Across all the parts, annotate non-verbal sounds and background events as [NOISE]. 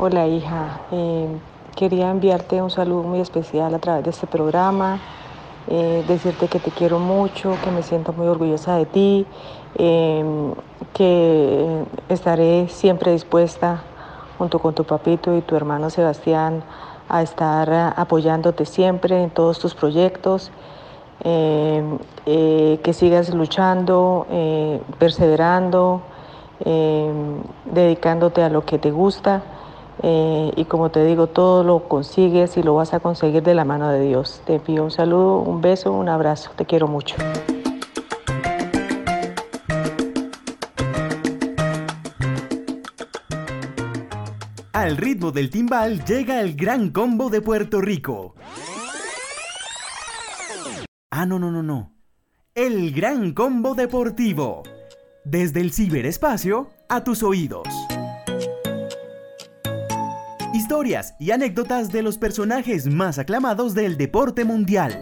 Hola hija, eh, quería enviarte un saludo muy especial a través de este programa, eh, decirte que te quiero mucho, que me siento muy orgullosa de ti, eh, que estaré siempre dispuesta junto con tu papito y tu hermano Sebastián a estar apoyándote siempre en todos tus proyectos, que sigas luchando, perseverando, dedicándote a lo que te gusta eh, y como te digo, todo lo consigues y lo vas a conseguir de la mano de Dios. Te pido un saludo, un beso, un abrazo. Te quiero mucho. Al ritmo del timbal llega el gran combo de Puerto Rico. Ah, no, no, no, no. El gran combo deportivo. Desde el ciberespacio a tus oídos historias y anécdotas de los personajes más aclamados del deporte mundial.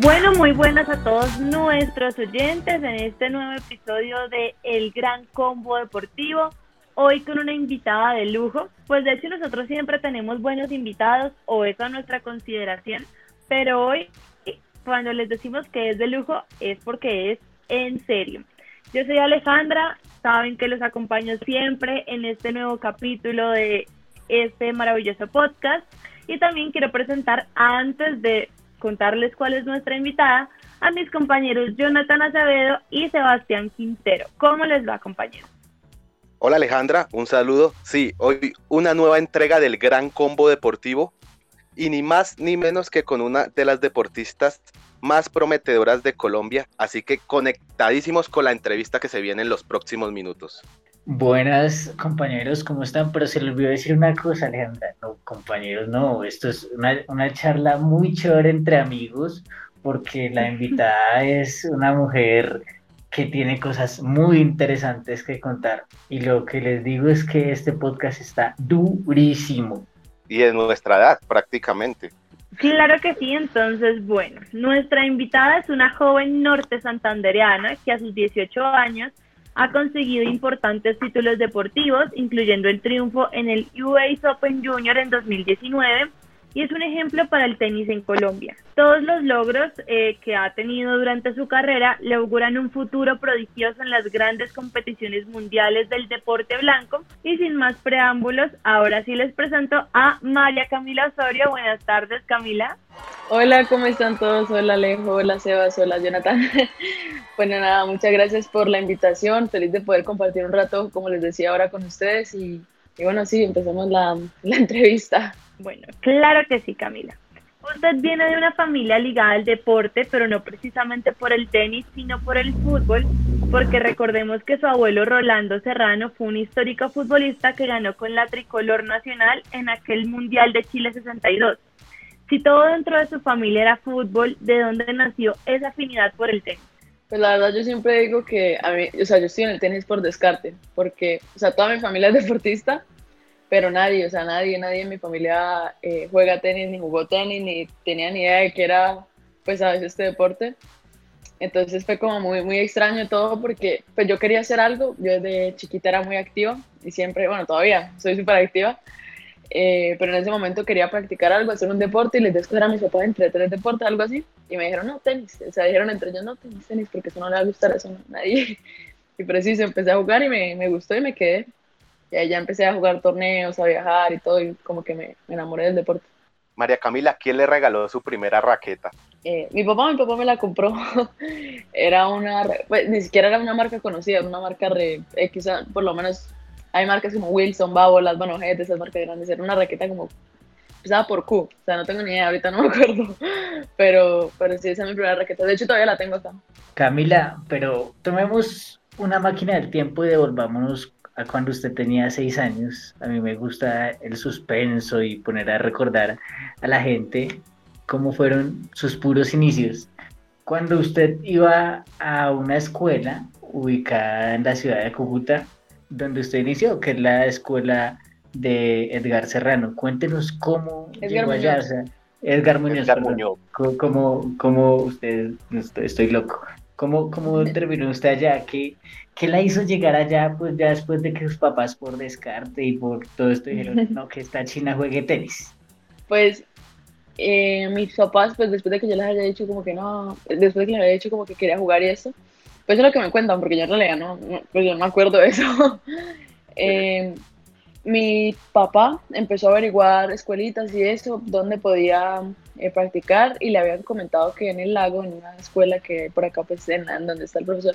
Bueno, muy buenas a todos nuestros oyentes en este nuevo episodio de El Gran Combo Deportivo. Hoy con una invitada de lujo, pues de hecho nosotros siempre tenemos buenos invitados o eso a nuestra consideración, pero hoy cuando les decimos que es de lujo es porque es en serio. Yo soy Alejandra, saben que los acompaño siempre en este nuevo capítulo de este maravilloso podcast y también quiero presentar antes de contarles cuál es nuestra invitada a mis compañeros Jonathan Acevedo y Sebastián Quintero. ¿Cómo les va, compañeros? Hola Alejandra, un saludo. Sí, hoy una nueva entrega del Gran Combo Deportivo y ni más ni menos que con una de las deportistas más prometedoras de Colombia, así que conectadísimos con la entrevista que se viene en los próximos minutos. Buenas compañeros, ¿cómo están? Pero se les olvidó decir una cosa, Alejandra. No, compañeros, no, esto es una, una charla muy chévere entre amigos, porque la invitada [LAUGHS] es una mujer que tiene cosas muy interesantes que contar. Y lo que les digo es que este podcast está durísimo y de nuestra edad prácticamente. Claro que sí, entonces, bueno, nuestra invitada es una joven norte santandereana que a sus 18 años ha conseguido importantes títulos deportivos, incluyendo el triunfo en el US Open Junior en 2019 y es un ejemplo para el tenis en Colombia. Todos los logros eh, que ha tenido durante su carrera le auguran un futuro prodigioso en las grandes competiciones mundiales del deporte blanco. Y sin más preámbulos, ahora sí les presento a María Camila Osorio. Buenas tardes, Camila. Hola, ¿cómo están todos? Hola Alejo, hola Sebas, hola Jonathan. [LAUGHS] bueno, nada, muchas gracias por la invitación. Feliz de poder compartir un rato, como les decía ahora, con ustedes. Y, bueno, sí, empezamos la, la entrevista. Bueno, claro que sí, Camila. Usted viene de una familia ligada al deporte, pero no precisamente por el tenis, sino por el fútbol, porque recordemos que su abuelo Rolando Serrano fue un histórico futbolista que ganó con la tricolor nacional en aquel Mundial de Chile 62. Si todo dentro de su familia era fútbol, ¿de dónde nació esa afinidad por el tenis? Pues la verdad yo siempre digo que a mí, o sea, yo estoy en el tenis por descarte, porque, o sea, toda mi familia es [LAUGHS] deportista, pero nadie, o sea, nadie, nadie en mi familia eh, juega tenis, ni jugó tenis, ni tenía ni idea de que era, pues, a veces este deporte. Entonces fue como muy, muy extraño todo porque, pues, yo quería hacer algo, yo desde chiquita era muy activa y siempre, bueno, todavía soy súper activa, eh, pero en ese momento quería practicar algo, hacer un deporte y les descubrí a mis papás entre tres deportes, algo así, y me dijeron, no, tenis, o sea, dijeron entre ellos, no, tenis, tenis, porque eso no le va a gustar, eso no, nadie. [LAUGHS] Y preciso, empecé a jugar y me, me gustó y me quedé. Y ahí ya empecé a jugar torneos, a viajar y todo, y como que me, enamoré del deporte. María Camila, ¿quién le regaló su primera raqueta? Eh, mi papá, mi papá me la compró. [LAUGHS] era una, pues, ni siquiera era una marca conocida, una marca re X, por lo menos hay marcas como Wilson, Babo, Las Manojetes, esas marcas grandes. Era una raqueta como pesada por Q, o sea, no tengo ni idea, ahorita no me acuerdo, [LAUGHS] pero, pero sí, esa es mi primera raqueta, de hecho todavía la tengo acá. Camila, pero tomemos una máquina del tiempo y devolvámonos cuando usted tenía seis años. A mí me gusta el suspenso y poner a recordar a la gente cómo fueron sus puros inicios. Cuando usted iba a una escuela ubicada en la ciudad de Cúcuta, donde usted inició, que es la escuela de Edgar Serrano. Cuéntenos cómo Edgar llegó allá. Edgar Muñoz. Edgar Muñoz. ¿Cómo, cómo usted, estoy, loco, cómo, cómo terminó usted allá? ¿Qué, ¿Qué la hizo llegar allá, pues ya después de que sus papás por descarte y por todo esto dijeron, [LAUGHS] no, que esta china juegue tenis? Pues eh, mis papás, pues después de que yo les haya dicho como que no, después de que les había dicho como que quería jugar y eso, pues es lo que me cuentan, porque yo en realidad no, pues yo no me acuerdo de eso. [LAUGHS] eh, mi papá empezó a averiguar escuelitas y eso, donde podía eh, practicar y le habían comentado que en el lago, en una escuela que por acá, pues en, donde está el profesor,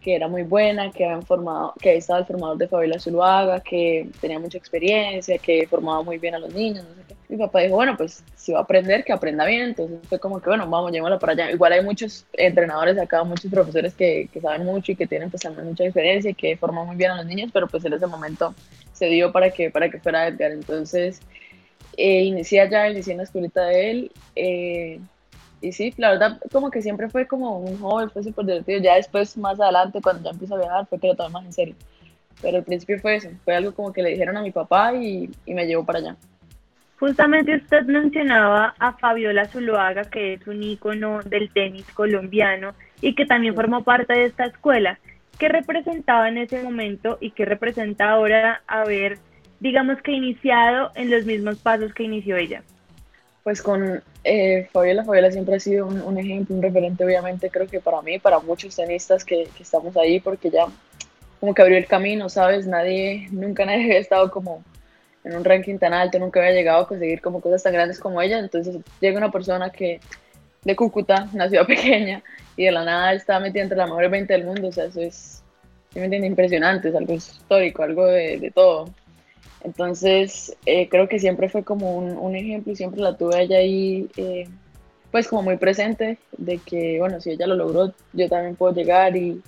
que era muy buena, que habían formado, que ahí estaba el formador de Fabiola Zuluaga, que tenía mucha experiencia, que formaba muy bien a los niños, no sé qué. Mi papá dijo, bueno, pues si va a aprender, que aprenda bien. Entonces fue como que, bueno, vamos, llevémoslo para allá. Igual hay muchos entrenadores acá, muchos profesores que, que saben mucho y que tienen pues también mucha experiencia y que forman muy bien a los niños, pero pues en ese momento se dio para que, para que fuera Edgar. Entonces, eh, inicié allá, inicié en la escuelita de él. Eh, y sí, la verdad, como que siempre fue como un joven, fue súper divertido. Ya después, más adelante, cuando ya empiezo a viajar, fue que lo tomé más en serio. Pero al principio fue eso, fue algo como que le dijeron a mi papá y, y me llevó para allá. Justamente usted mencionaba a Fabiola Zuluaga, que es un ícono del tenis colombiano y que también formó parte de esta escuela. ¿Qué representaba en ese momento y qué representa ahora haber, digamos que iniciado en los mismos pasos que inició ella? Pues con eh, Fabiola, Fabiola siempre ha sido un, ejemplo, un referente, obviamente, creo que para mí, para muchos tenistas que, estamos ahí, porque ya como que abrió el camino, ¿sabes? Nadie, nunca nadie [LAUGHS] había estado como en un ranking tan alto, nunca había llegado a conseguir como cosas tan grandes como ella, entonces llega una persona que de Cúcuta, una ciudad [LAUGHS] pequeña, y de la nada está metida entre la mejor 20 del mundo, o sea, eso es, me entiende, impresionante, es algo histórico, algo de todo. Entonces, eh, creo que siempre fue como un, ejemplo y siempre la tuve ella ahí, eh, pues como muy presente, de que, bueno, si ella lo logró, yo también puedo llegar y,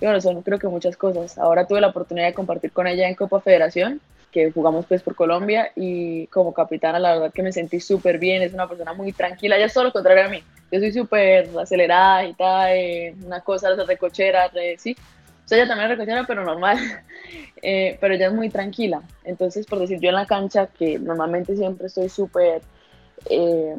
bueno, son creo que muchas cosas. Ahora tuve la oportunidad de compartir con ella en Copa Federación, que jugamos pues por Colombia y como capitana la verdad que me sentí súper bien, es una persona muy tranquila, ella es todo lo contrario a mí. Yo soy súper acelerada y tal, eh, una cosa, de recochera, re, sí, o sea, ella también es recochera, pero normal. [LAUGHS] Eh, pero ella es muy tranquila. Entonces, por decir, yo en la cancha, que normalmente siempre estoy súper, eh,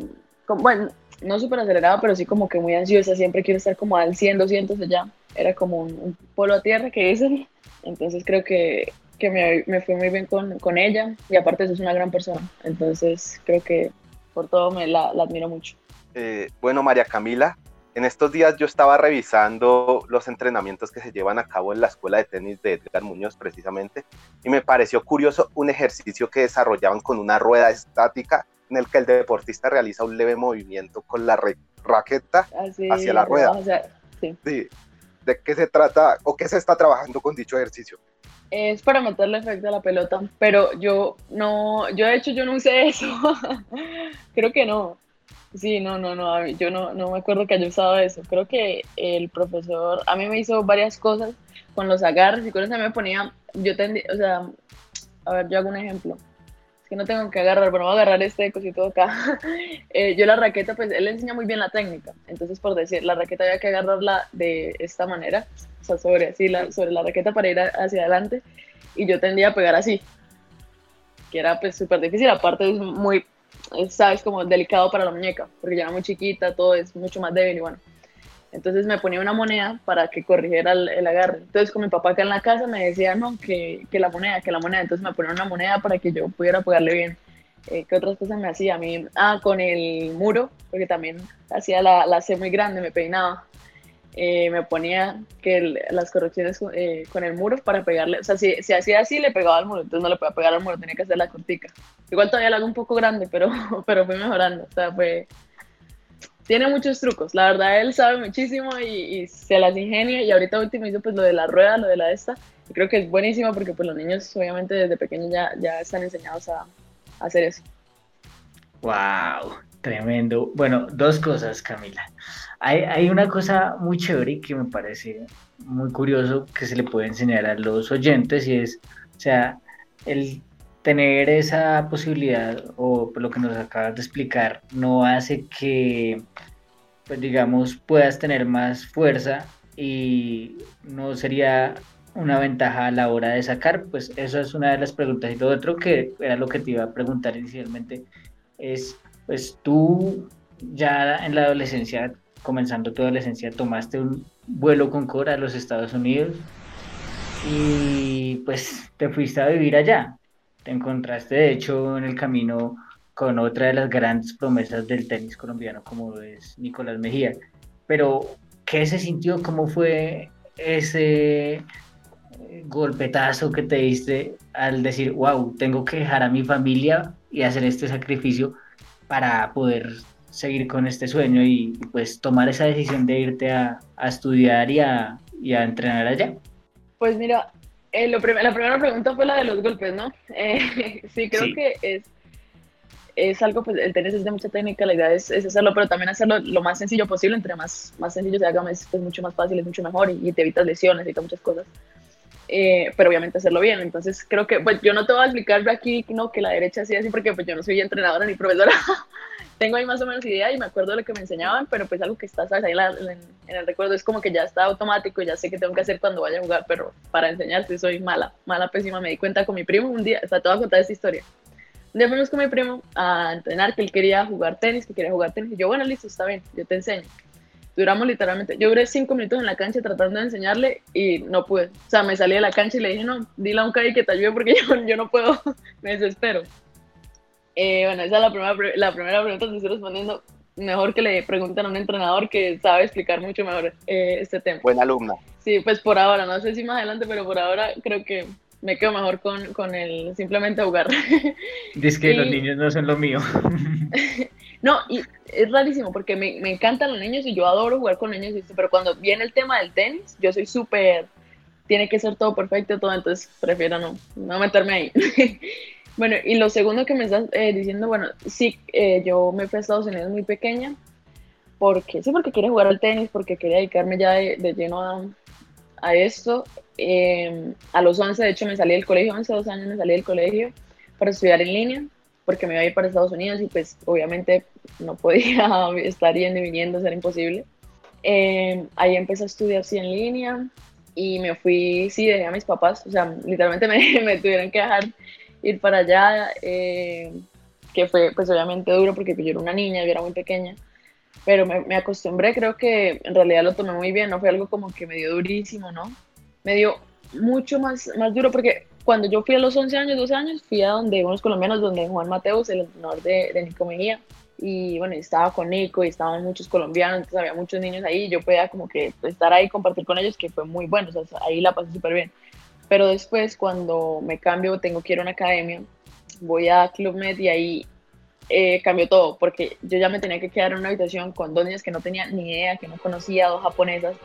bueno, no súper acelerada, pero sí como que muy ansiosa. Siempre quiero estar como al 100, 200 allá. Era como un, un polo a tierra que dicen. Entonces, creo que, que me, me, fue muy bien con, con ella. Y aparte, es una gran persona. Entonces, creo que por todo me la, la admiro mucho. Eh, bueno, María Camila, en estos días yo estaba revisando los entrenamientos que se llevan a cabo en la escuela de tenis de Edgar Muñoz precisamente y me pareció curioso un ejercicio que desarrollaban con una rueda estática en el que el deportista realiza un leve movimiento con la raqueta Así, hacia la rueda. O sea, sí. sí. ¿De qué se trata o qué se está trabajando con dicho ejercicio? Es para meterle efecto a la pelota, pero yo no, yo de hecho yo no usé eso. [LAUGHS] Creo que no. Sí, no, no, no, yo no, no me acuerdo que haya usado eso. Creo que el profesor, a mí me hizo varias cosas con los agarres y con eso me ponía, yo tendía, o sea, a ver, yo hago un ejemplo. Es que no tengo que agarrar, pero voy a agarrar este cosito acá. [LAUGHS] eh, yo la raqueta, pues él enseña muy bien la técnica. Entonces, por decir, la raqueta había que agarrarla de esta manera, o sea, sobre así, la, sobre la raqueta para ir hacia adelante. Y yo tendía a pegar así, que era pues súper difícil. Aparte, es muy sabes, como delicado para la muñeca, porque ya era muy chiquita, todo es mucho más débil y bueno. Entonces me ponía una moneda para que corrigiera el, agarre. Entonces con mi papá acá en la casa me decía, no, que, que, la moneda, que la moneda. Entonces me ponía una moneda para que yo pudiera pegarle bien. Eh, ¿Qué otras cosas me hacía? A mí, ah, con el muro, porque también hacía la, la C muy grande, me peinaba. Eh, me ponía que las correcciones eh, con el muro para pegarle, o sea, si, si, hacía así le pegaba al muro, entonces no le podía pegar al muro, tenía que hacer la cortica. Igual todavía lo hago un poco grande, pero, [LAUGHS] pero mejorando, o sea, fue... Tiene muchos trucos, la verdad él sabe muchísimo y, se las ingenia y ahorita último hizo pues lo de la rueda, lo de la esta, creo que es buenísimo porque pues los niños obviamente desde pequeños ya, ya están enseñados a, a hacer eso. Wow, tremendo. Bueno, dos cosas, Camila. Hay, hay, una cosa muy chévere que me parece muy curioso que se le puede enseñar a los oyentes y es, o sea, el tener esa posibilidad o lo que nos acabas de explicar no hace que, pues digamos, puedas tener más fuerza y no sería una ventaja a la hora de sacar, pues eso es una de las preguntas. Y lo otro que era lo que te iba a preguntar inicialmente es pues tú ya en la adolescencia, comenzando tu adolescencia, tomaste un vuelo con Cora a los Estados Unidos y pues te fuiste a vivir allá. Te encontraste de hecho en el camino con otra de las grandes promesas del tenis colombiano como es Nicolás Mejía. Pero, ¿qué se sintió? ¿Cómo fue ese golpetazo que te diste al decir, wow, tengo que dejar a mi familia y hacer este sacrificio para poder seguir con este sueño y, pues tomar esa decisión de irte a, estudiar y a, entrenar allá? Pues mira, eh, lo la primera pregunta fue la de los golpes, ¿no? [LAUGHS] Eh, sí, creo que es, es algo, pues el tenis es de mucha técnica, la idea es, hacerlo, pero también hacerlo lo más sencillo posible, entre más, más sencillo se haga, es pues, mucho más fácil, es mucho mejor y, te evitas lesiones y muchas cosas. Eh, pero obviamente hacerlo bien. Entonces creo que, pues yo no te voy a explicar aquí no, que la derecha así así, porque pues yo no soy entrenadora ni profesora. [LAUGHS] Tengo ahí más o menos idea y me acuerdo de lo que me enseñaban, pero pues algo que está ahí en, el recuerdo es como que ya está automático ya sé que tengo que hacer cuando vaya a jugar, pero para enseñarte soy mala, mala, pésima. Me di cuenta con mi primo un día, o sea, te voy a contar esta historia. Un día fuimos con mi primo a entrenar, que él quería jugar tenis, que quería jugar tenis, y yo, bueno, listo, está bien, yo te enseño duramos literalmente, yo duré cinco minutos en la cancha tratando de enseñarle y no pude. O sea, me salí de la cancha y le dije, no, dile a un Kai que te ayude porque [LAUGHS] yo, yo no puedo, [LAUGHS] me desespero. Eh, bueno, esa es la primera, la primera pregunta que estoy respondiendo. Mejor que le pregunten a un entrenador que sabe explicar mucho mejor eh, este tema. Buena alumna. Sí, pues por ahora, no sé si más adelante, pero por ahora creo que me quedo mejor con, con el simplemente jugar. [LAUGHS] Dice que los niños no son lo mío. [LAUGHS] [LAUGHS] no, y es rarísimo porque me, me, encantan los niños y yo adoro jugar con niños, pero cuando viene el tema del tenis, yo soy súper, tiene que ser todo perfecto, todo, entonces prefiero no, no meterme ahí. Bueno, y lo segundo que me estás eh, diciendo, bueno, sí, eh, yo me fui a Estados Unidos muy pequeña, porque sí, porque quería jugar al tenis, porque quería dedicarme ya de, lleno a, a esto. Em, a los 11, de hecho, me salí del colegio, 11, 12 años me salí del colegio para estudiar en línea porque me iba a ir para Estados Unidos y pues obviamente no podía [LAUGHS] estar yendo y viniendo, era imposible. Eh, ahí empecé a estudiar así en línea y me fui, sí, dejé a mis papás, o sea, literalmente me, [LAUGHS] me tuvieron que dejar ir para allá, eh, que fue pues obviamente duro porque yo era una niña, yo era muy pequeña, pero me, me, acostumbré, creo que en realidad lo tomé muy bien, no fue algo como que me dio durísimo, ¿no? Me dio mucho más, más duro porque cuando yo fui a los 11 años, 12 años, fui a donde unos colombianos, donde Juan Mateus, el entrenador de, de Nico Mejía, y bueno, estaba con Nico y estaban muchos colombianos, entonces había muchos niños ahí, y yo podía como que estar ahí, compartir con ellos, que fue muy bueno, o sea, ahí la pasé súper bien. Pero después, cuando me cambio, tengo que ir a una academia, voy a Club Med y ahí eh, todo, porque yo ya me tenía que quedar en una habitación con dos niñas que no tenía ni idea, que no conocía, dos japonesas.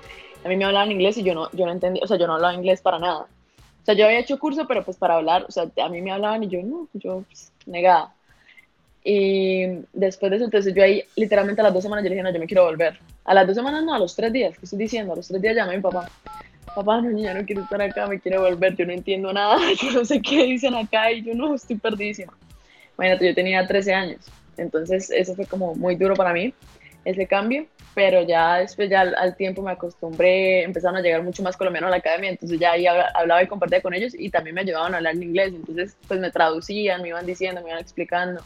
A mí me hablaban inglés y yo no, yo no entendía, o sea, yo no hablaba inglés para nada. O sea, yo había hecho curso, pero pues para hablar, o sea, a mí me hablaban y yo no, yo pues, negada. Y después de eso, entonces yo ahí literalmente a las dos semanas yo dije, no, yo me quiero volver. A las dos semanas no, a los tres días, ¿qué estoy diciendo? A los tres días llamé a mi papá. Papá, no, ya no quiero estar acá, me quiero volver, yo no entiendo nada, [LAUGHS] yo no sé qué dicen acá y yo no, estoy perdidísima. Imagínate, yo tenía 13 años, entonces eso fue como muy duro para mí, ese cambio pero ya después ya al, tiempo me acostumbré, empezaron a llegar mucho más colombianos a la academia, entonces ya ahí hablaba y compartía con ellos y también me ayudaban a hablar en inglés, entonces pues me traducían, me iban diciendo, me iban explicando,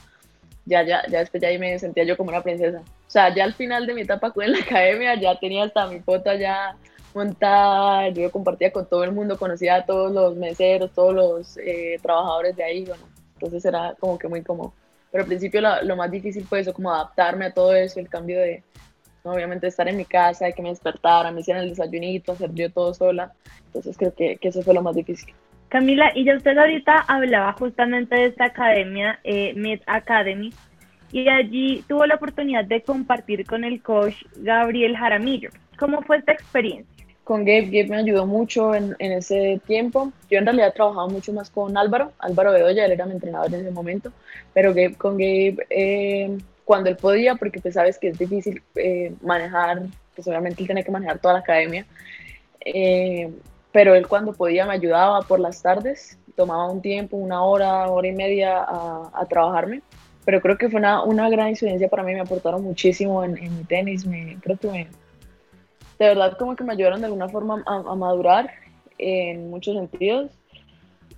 ya, ya, ya después ya ahí me sentía yo como una princesa. O sea, ya al final de mi etapa en la academia ya tenía hasta mi foto ya montada, yo compartía con todo el mundo, conocía a todos los meseros, todos los eh, trabajadores de ahí, bueno, entonces era como que muy cómodo. Pero al principio lo más difícil fue eso, como adaptarme a todo eso, el cambio de, obviamente estar en mi casa, que me despertara, me hicieran el desayunito, hacer yo todo sola. Entonces creo que, que eso fue lo más difícil. Camila, y ya usted ahorita hablaba justamente de esta academia, eh, Med Academy, y allí tuvo la oportunidad de compartir con el coach Gabriel Jaramillo. ¿Cómo fue esta experiencia? Con Gabe, Gabe me ayudó mucho en, en ese tiempo. Yo en realidad trabajaba mucho más con Álvaro, Álvaro Bedoya, era mi entrenador en ese momento, pero con Gabe eh, cuando él podía, porque pues sabes que es difícil eh, manejar, pues obviamente él tiene que manejar toda la academia, eh, pero él cuando podía me ayudaba por las tardes, tomaba un tiempo, una hora, hora y media a, a trabajarme, pero creo que fue una, una, gran experiencia para mí, me aportaron muchísimo en, en mi tenis, me, creo que me, de verdad como que me ayudaron de alguna forma a, a madurar en muchos sentidos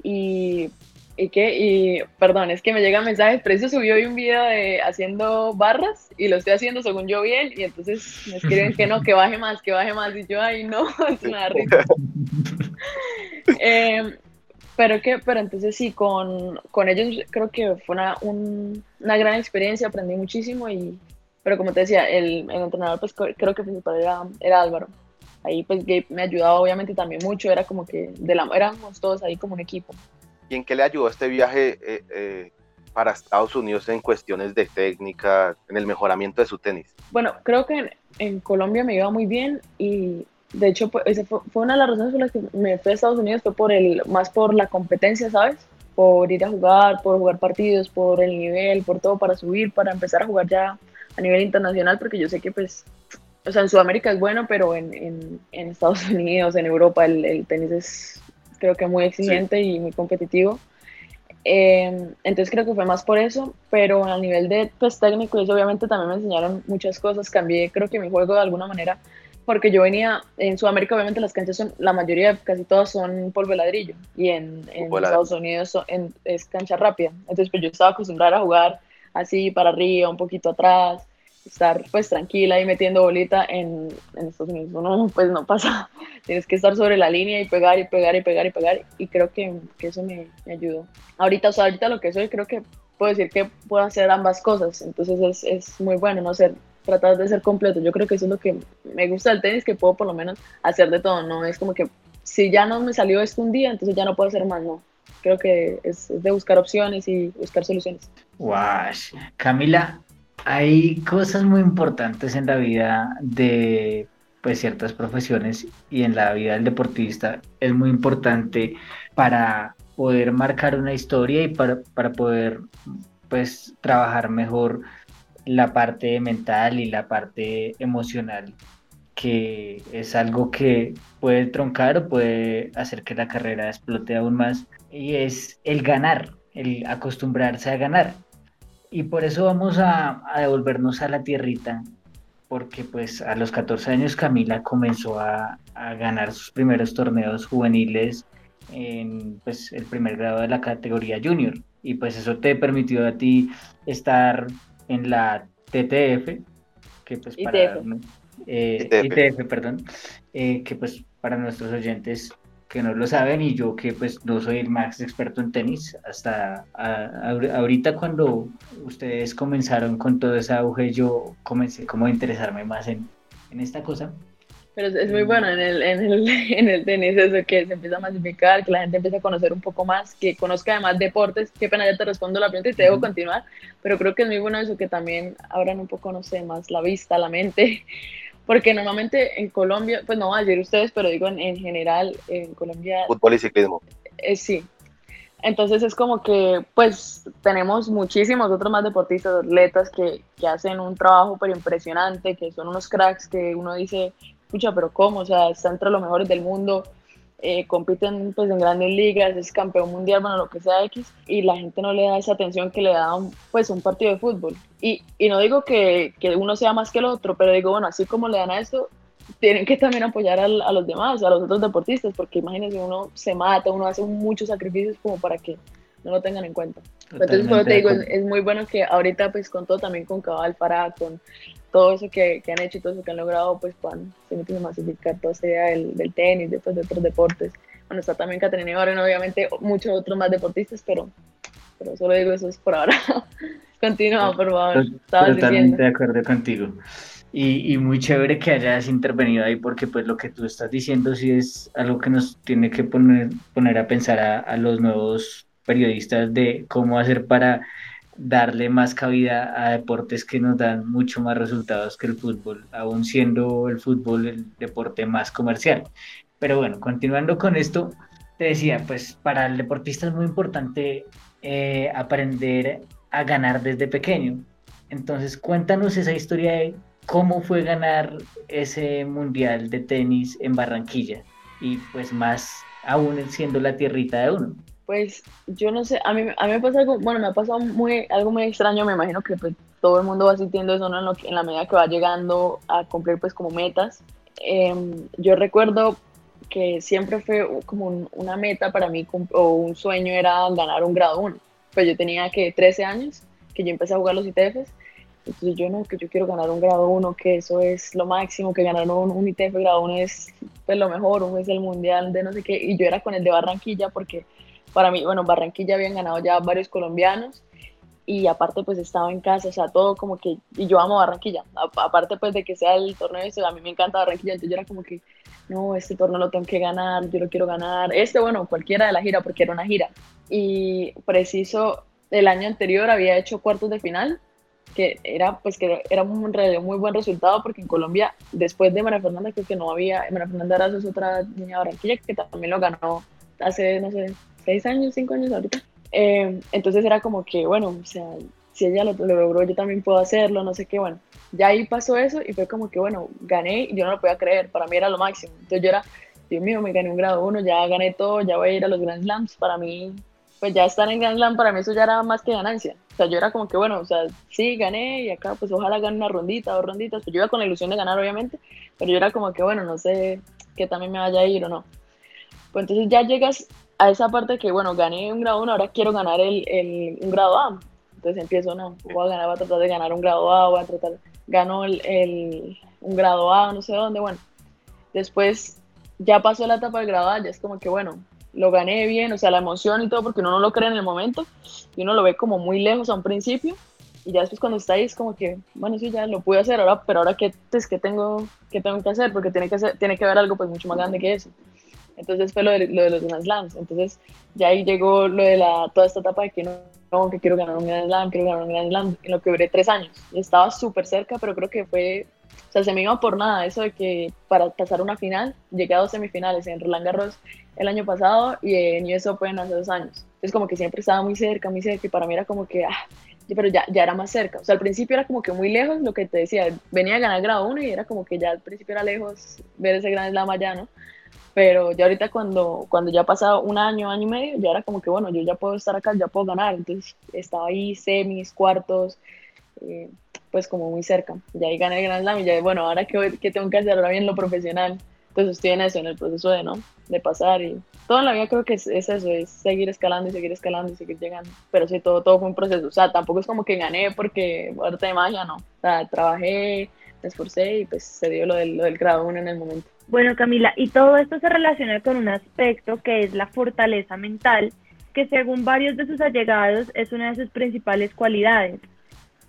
y ¿Y qué? Y perdón, es que me llegan mensajes, eso subió hoy un video de haciendo barras y lo estoy haciendo según yo bien y entonces me escriben que no, que baje más, que baje más y yo, ay no, [LAUGHS] es una risa. [LAUGHS] eh, pero que, pero entonces sí, con, con ellos creo que fue una, un, una gran experiencia, aprendí muchísimo y, pero como te decía, el, el entrenador pues creo que principal era, era Álvaro. Ahí pues Gabe me ayudaba obviamente también mucho, era como que de la, éramos todos ahí como un equipo. ¿Y en qué le ayudó este viaje eh, eh, para Estados Unidos en cuestiones de técnica, en el mejoramiento de su tenis? Bueno, creo que en, en Colombia me iba muy bien y de hecho pues, fue, fue, una de las razones por las que me fui a Estados Unidos, fue por el, más por la competencia, ¿sabes? Por ir a jugar, por jugar partidos, por el nivel, por todo, para subir, para empezar a jugar ya a nivel internacional, porque yo sé que pues, o sea, en Sudamérica es bueno, pero en, en, en Estados [LAUGHS] Unidos, en Europa, el, el tenis es creo que muy exigente sí. y muy competitivo. Eh, entonces creo que fue más por eso, pero a nivel de pues, técnico, eso obviamente también me enseñaron muchas cosas. Cambié, creo que mi juego de alguna manera, porque yo venía en Sudamérica, obviamente las canchas son, la mayoría, casi todas son polvo de ladrillo, y en, en Estados Unidos son, en, es cancha rápida. Entonces, pues yo estaba acostumbrada a jugar así para arriba, un poquito atrás, estar pues tranquila y metiendo bolita en, en Estados Unidos. Uno [LAUGHS] pues no pasa, [LAUGHS] tienes que estar sobre la línea y pegar y pegar y pegar y pegar y creo que, que eso me, me, ayudó. Ahorita, o sea, ahorita lo que soy creo que puedo decir que puedo hacer ambas cosas, entonces es, es muy bueno, no ser, tratar de ser completo. Yo creo que eso es lo que me gusta del tenis, que puedo por lo menos hacer de todo, no es como que si ya no me salió esto un día, entonces ya no puedo hacer más, no. Creo que es, de buscar opciones y buscar soluciones. Wow. Camila, hay cosas muy importantes en la vida de pues ciertas profesiones y en la vida del deportista es muy importante para poder marcar una historia y para, para poder pues trabajar mejor la parte mental y la parte emocional que es algo que puede troncar o puede hacer que la carrera explote aún más y es el ganar, el acostumbrarse a ganar y por eso vamos a, a, devolvernos a la tierrita, porque pues a los 14 años Camila comenzó a, a, ganar sus primeros torneos juveniles en pues, el primer grado de la categoría junior. Y pues eso te permitió a ti estar en la TTF, que pues para... ITF. Eh, ITF. ITF perdón, eh, que pues para nuestros oyentes que no lo saben y yo que pues no soy el más experto en tenis, hasta a, a, ahorita cuando ustedes comenzaron con todo ese auge, yo comencé como a interesarme más en, en esta cosa. Pero es, muy bueno en el, en, el, [LAUGHS] en el tenis eso, que se empieza a masificar, que la gente empieza a conocer un poco más, que conozca además deportes. Qué pena, ya te respondo la pregunta y te debo continuar, pero creo que es muy bueno eso, que también abran un poco, no sé, más la vista, la mente, porque normalmente en Colombia, pues no ayer ustedes, pero digo en, en general, en Colombia... Fútbol y ciclismo. Eh, sí. Entonces es como que, pues, tenemos muchísimos otros más deportistas, atletas que, que hacen un trabajo súper impresionante, que son unos cracks que uno dice, escucha, pero ¿cómo? O sea, está entre los mejores del mundo, eh, compiten pues en grandes ligas, es campeón mundial, bueno, lo que sea X, y la gente no le da esa atención que le da un, pues un partido de fútbol. Y, y no digo que, que, uno sea más que el otro, pero digo, bueno, así como le dan a esto, tienen que también apoyar al, a los demás, a los otros deportistas, porque imagínense, uno se mata, uno hace muchos sacrificios como para que no lo tengan en cuenta. Totalmente Entonces, como te digo, es, es, muy bueno que ahorita, pues con todo, también con Cabal Farah, con todo eso que, que, han hecho y todo eso que han logrado, pues puedan se a masificar toda esa idea del, del tenis, después de otros deportes. Bueno, está también Caterina Ibarren, obviamente muchos otros más deportistas, pero, pero solo digo eso es por ahora. [LAUGHS] Continúa, por favor. Estabas Totalmente diciendo. de acuerdo contigo. Y, y, muy chévere que hayas intervenido ahí porque pues lo que tú estás diciendo sí es algo que nos tiene que poner, poner a pensar a, a los nuevos periodistas de cómo hacer para darle más cabida a deportes que nos dan mucho más resultados que el fútbol, aún siendo el fútbol el deporte más comercial. Pero bueno, continuando con esto, te decía, pues para el deportista es muy importante eh, aprender a ganar desde pequeño. Entonces, cuéntanos esa historia de cómo fue ganar ese mundial de tenis en Barranquilla y pues más aún siendo la tierrita de uno pues yo no sé, a mí, a mí me pasa algo, bueno, me ha pasado muy, algo muy extraño, me imagino que pues, todo el mundo va sintiendo eso ¿no? en, lo, en, la medida que va llegando a cumplir pues como metas. Eh, yo recuerdo que siempre fue como una meta para mí o un sueño era ganar un grado 1. Pues yo tenía que 13 años que yo empecé a jugar los ITFs. Entonces yo no, que yo quiero ganar un grado 1, que eso es lo máximo, que ganar un, un ITF grado 1 es pues, lo mejor, un es el mundial de no sé qué. Y yo era con el de Barranquilla porque para mí, bueno, Barranquilla habían ganado ya varios colombianos y aparte pues estaba en casa, o sea, todo como que, y yo amo Barranquilla, aparte pues de que sea el torneo ese, a mí me encanta Barranquilla, entonces yo era como que, no, este torneo lo tengo que ganar, yo lo quiero ganar, este bueno, cualquiera de la gira, porque era una gira, y preciso, el año anterior había hecho cuartos de final, que era pues que era un muy buen resultado porque en Colombia después de María Fernanda creo que no había María Fernanda Arazo es otra niña de Barranquilla que también lo ganó hace no sé seis años cinco años ahorita eh, entonces era como que, bueno, o sea, si ella lo, logró, yo también puedo hacerlo, no sé qué, bueno. Ya ahí pasó eso y fue como que, bueno, gané y yo no lo podía creer, para mí era lo máximo. Entonces yo era, Dios mío, me gané un grado uno, ya gané todo, ya voy a ir a los Grand Slams. Para mí, pues ya estar en Grand Slam, para mí eso ya era más que ganancia. O sea, yo era como que, bueno, o sea, sí, gané y acá pues ojalá gane una rondita, dos ronditas. Pues yo iba con la ilusión de ganar, obviamente, pero yo era como que, bueno, no sé qué también me vaya a ir o no. Pues entonces ya llegas a esa parte que, bueno, gané un grado 1, ahora quiero ganar el, el, un grado A. Entonces empiezo, no, voy a, ganar, voy a tratar de ganar un grado A, voy a tratar, gano el, el, un grado A, no sé dónde, bueno. Después ya pasó la etapa del grado A, ya es como que, bueno, lo gané bien, o sea, la emoción y todo, porque uno no lo cree en el momento y uno lo ve como muy lejos a un principio. Y ya después cuando está ahí es como que, bueno, sí, ya lo pude hacer ahora, pero ahora qué, pues, ¿qué, tengo, qué tengo que hacer? Porque tiene que, hacer, tiene que haber algo pues mucho más grande que eso. Entonces fue lo de, lo de los Grand Slams. Entonces ya ahí llegó lo de la, toda esta etapa de que no, que quiero ganar un Grand Slam, quiero ganar un Grand Slam, en lo que duré tres años. Estaba súper cerca, pero creo que fue, o sea, se me iba por nada eso de que para pasar una final, llegué a dos semifinales en Roland Garros el año pasado y en US Open hace dos años. Entonces como que siempre estaba muy cerca, muy cerca y para mí era como que, ah, pero ya, ya era más cerca. O sea, al principio era como que muy lejos, lo que te decía, venía a ganar grado 1 y era como que ya al principio era lejos ver ese Grand Slam allá, ¿no? Pero ya ahorita cuando, cuando ya ha pasado un año, año y medio, ya era como que, bueno, yo ya puedo estar acá, ya puedo ganar, entonces estaba ahí semis, cuartos, eh, pues como muy cerca, ya ahí gané el Grand Slam y ya, bueno, ahora qué, qué tengo que hacer ahora bien lo profesional, entonces estoy en eso, en el proceso de, ¿no? De pasar y toda la vida creo que es, eso, es seguir escalando y seguir escalando y seguir llegando, pero sí, todo, todo fue un proceso, o sea, tampoco es como que gané porque arte de magia, no, o sea, trabajé, me esforcé y pues se dio lo del, lo del grado 1 en el momento. Bueno, Camila, y todo esto se relaciona con un aspecto que es la fortaleza mental, que según varios de sus allegados es una de sus principales cualidades.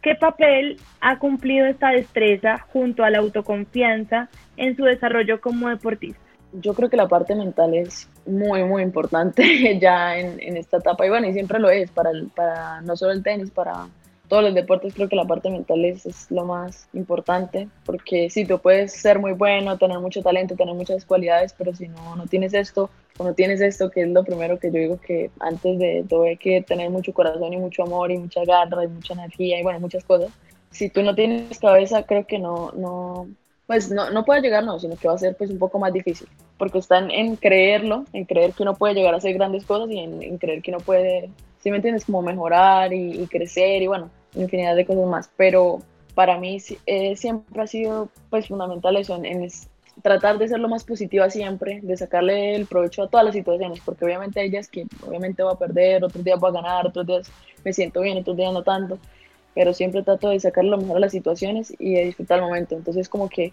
¿Qué papel ha cumplido esta destreza junto a la autoconfianza en su desarrollo como deportista? Yo creo que la parte mental es muy, muy importante [LAUGHS] ya en, en esta etapa y bueno, y siempre lo es para, el, para no solo el tenis, para todos los deportes creo que la parte mental es, es, lo más importante, porque sí, tú puedes ser muy bueno, tener mucho talento, tener muchas cualidades, pero si no, no tienes esto, o no tienes esto, que es lo primero que yo digo que antes de todo hay que tener mucho corazón y mucho amor y mucha garra y mucha energía y bueno, muchas cosas. Si tú no tienes cabeza, creo que no, no, pues no, no puede llegar, no, sino que va a ser pues un poco más difícil, porque están en creerlo, en creer que uno puede llegar a hacer grandes cosas y en, en creer que uno puede, si me entiendes, como mejorar y, y crecer y bueno, infinidad de cosas más, pero para mí eh, siempre ha sido pues fundamental eso, en, tratar de ser lo más positiva siempre, de sacarle el provecho a todas las situaciones, porque obviamente hay días que obviamente voy a perder, otros días voy a ganar, otros días me siento bien, otros días no tanto, pero siempre trato de sacar lo mejor a las situaciones y de disfrutar el momento, entonces como que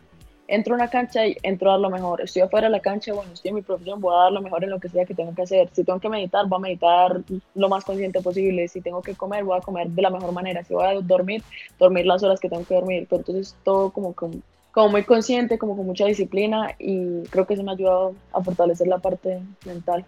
entro a una cancha y entro a dar lo mejor. Estoy afuera de la cancha, bueno, estoy en mi profesión, voy a dar lo mejor en lo que sea que tengo que hacer. Si tengo que meditar, voy a meditar lo más consciente posible. Si tengo que comer, voy a comer de la mejor manera. Si voy a dormir, dormir las horas que tengo que dormir. Pero entonces todo como, como, como muy consciente, como con mucha disciplina y creo que eso me ha ayudado a fortalecer la parte mental.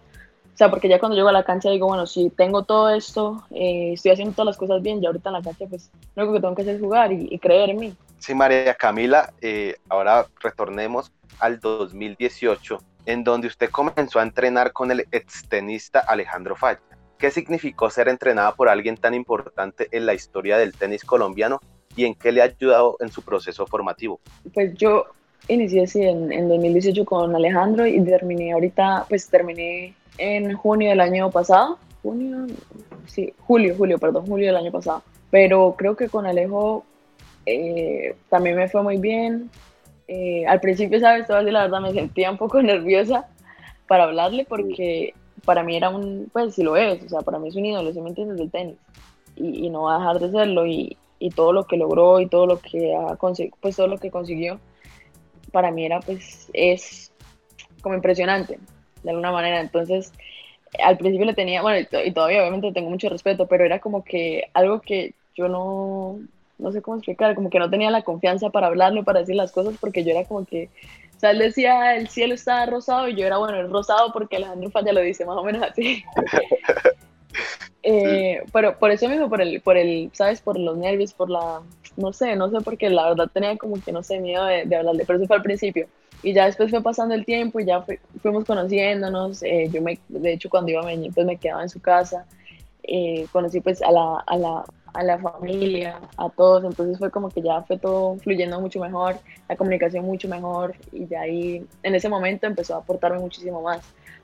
O sea, porque ya cuando llego a la cancha digo, bueno, si tengo todo esto, eh, estoy haciendo todas las cosas bien, ya ahorita en la cancha, pues lo único que tengo que hacer es jugar y, y creer en mí. Sí, María Camila, eh, ahora retornemos al 2018, en donde usted comenzó a entrenar con el extenista Alejandro Falla. ¿Qué significó ser entrenada por alguien tan importante en la historia del tenis colombiano y en qué le ha ayudado en su proceso formativo? Pues yo inicié así en, en 2018 con Alejandro y terminé ahorita, pues terminé en junio del año pasado. Junio, sí, julio, julio, perdón, julio del año pasado. Pero creo que con Alejo eh, también me fue muy bien. Eh, al principio, sabes, la verdad me sentía un poco [LAUGHS] nerviosa para hablarle porque para mí era un, pues si lo es, o sea, para mí es un ídolo, si me entiendes, del tenis. Y, no va a dejar de serlo y, y, todo lo que logró y todo lo que ha conseguido, pues todo lo que consiguió, para mí era pues, es como impresionante, de alguna manera. Entonces, al principio le tenía, bueno, y todavía obviamente tengo mucho respeto, pero era como que algo que yo no, no sé cómo explicar, como que no tenía la confianza para hablarle, para decir las cosas, porque yo era como que, o sea, él decía, el cielo está rosado, y yo era, bueno, el rosado porque Alejandro Falla lo dice más o menos así. [LAUGHS] eh, pero por eso mismo, por el, por el, ¿sabes? Por los nervios, por la, no sé, no sé, porque la verdad tenía como que, no sé, miedo de, de hablarle, pero eso fue al principio. Y ya después fue pasando el tiempo y ya fuimos conociéndonos. Eh, yo me, de hecho, cuando iba a Medellín, pues me quedaba en su casa. Eh, conocí pues a la, a la, a la familia, a todos, entonces fue como que ya fue todo fluyendo mucho mejor, la comunicación mucho mejor y de ahí en ese momento empezó a aportarme muchísimo más,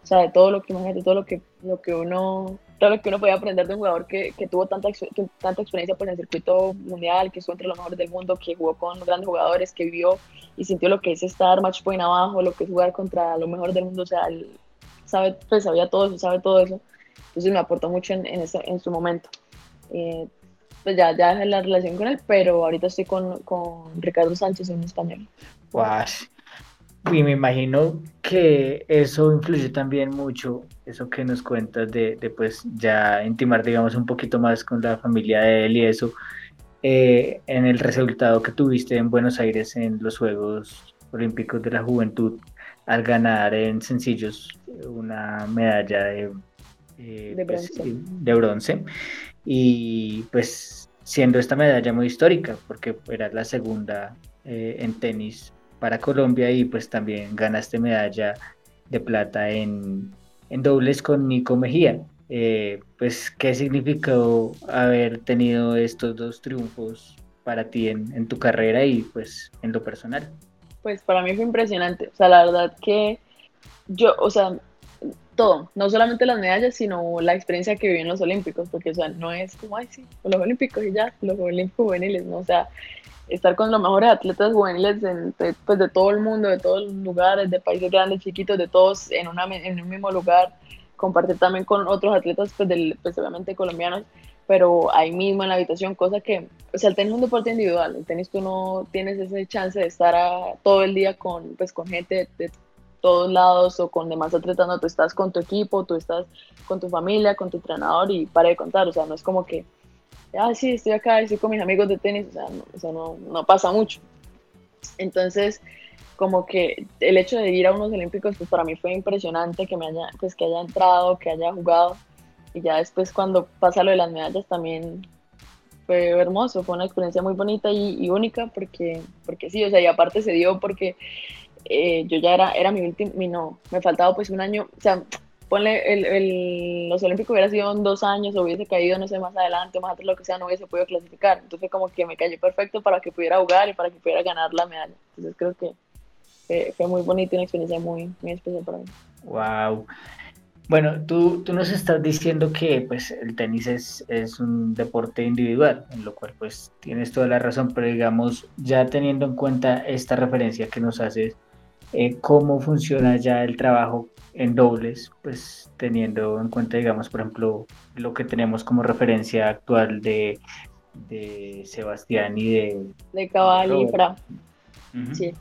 o sea, de todo lo que imagínate, todo lo que, lo que uno, todo lo que uno podía aprender de un jugador que, que tuvo tanta, tanta experiencia en el circuito mundial, que estuvo entre los mejores del mundo, que jugó con grandes jugadores, que vio y sintió lo que es estar match point abajo, lo que es jugar contra los mejores del mundo, o sea, sabe, pues sabía todo eso, sabe todo eso, entonces me aportó mucho en, en, ese, en su momento. Eh, pues ya, ya dejé la relación con él, pero ahorita estoy con, con Ricardo Sánchez en español. Y me imagino que eso influye también mucho, eso que nos cuentas de, de pues ya intimar, digamos, un poquito más con la familia de él y eso, eh, en el resultado que tuviste en Buenos Aires en los Juegos Olímpicos de la Juventud, al ganar en sencillos una medalla de, eh, de pues, bronce. de bronce y pues siendo esta medalla muy histórica porque era la segunda eh, en tenis para Colombia y pues también ganaste medalla de plata en, en dobles con Nico Mejía. Eh, pues, ¿qué significó haber tenido estos dos triunfos para ti en, en tu carrera y pues en lo personal? Pues para mí fue impresionante. O sea, la verdad que yo, o sea, todo, no solamente las medallas, sino la experiencia que viví en los Olímpicos, porque, o sea, no es como, ay, sí, los Olímpicos y ya, los Olímpicos juveniles, ¿no? O sea, estar con los mejores atletas juveniles de, pues, de todo el mundo, de todos los lugares, de países grandes, chiquitos, de todos en, una, en un mismo lugar, compartir también con otros atletas, pues, del, pues obviamente colombianos, pero ahí mismo en la habitación, cosa que, o sea, el tenis es un deporte individual, el tenis tú no tienes ese chance de estar a, todo el día con, pues, con gente de todos lados o con demás atletas, no, tú estás con tu equipo, tú estás con tu familia, con tu entrenador y para de contar, o sea, no es como que, ah, sí, estoy acá, estoy con mis amigos de tenis, o sea, no, o sea, no, no pasa mucho. Entonces, como que el hecho de ir a unos olímpicos, pues para mí fue impresionante que me haya, pues que haya entrado, que haya jugado, y ya después cuando pasa lo de las medallas también fue hermoso, fue una experiencia muy bonita y, y única porque, porque sí, o sea, y aparte se dio porque eh, yo ya era, era mi último, no, me faltaba pues un año, o sea, ponle, el, el, los Olímpicos hubiera sido en dos años, hubiese caído, no sé, más adelante, más atrás, lo que sea, no hubiese podido clasificar. Entonces como que me cayó perfecto para que pudiera jugar y para que pudiera ganar la medalla. Entonces creo que fue muy bonito y una experiencia muy, muy especial para mí. Wow. Bueno, tú, tú nos estás diciendo que pues el tenis es, es un deporte individual, en lo cual pues tienes toda la razón, pero digamos, ya teniendo en cuenta esta referencia que nos haces, eh, cómo funciona ya el trabajo en dobles, pues teniendo en cuenta, digamos, por ejemplo, lo que tenemos como referencia actual de, de Sebastián y de... De Cabal y Fra. Sí.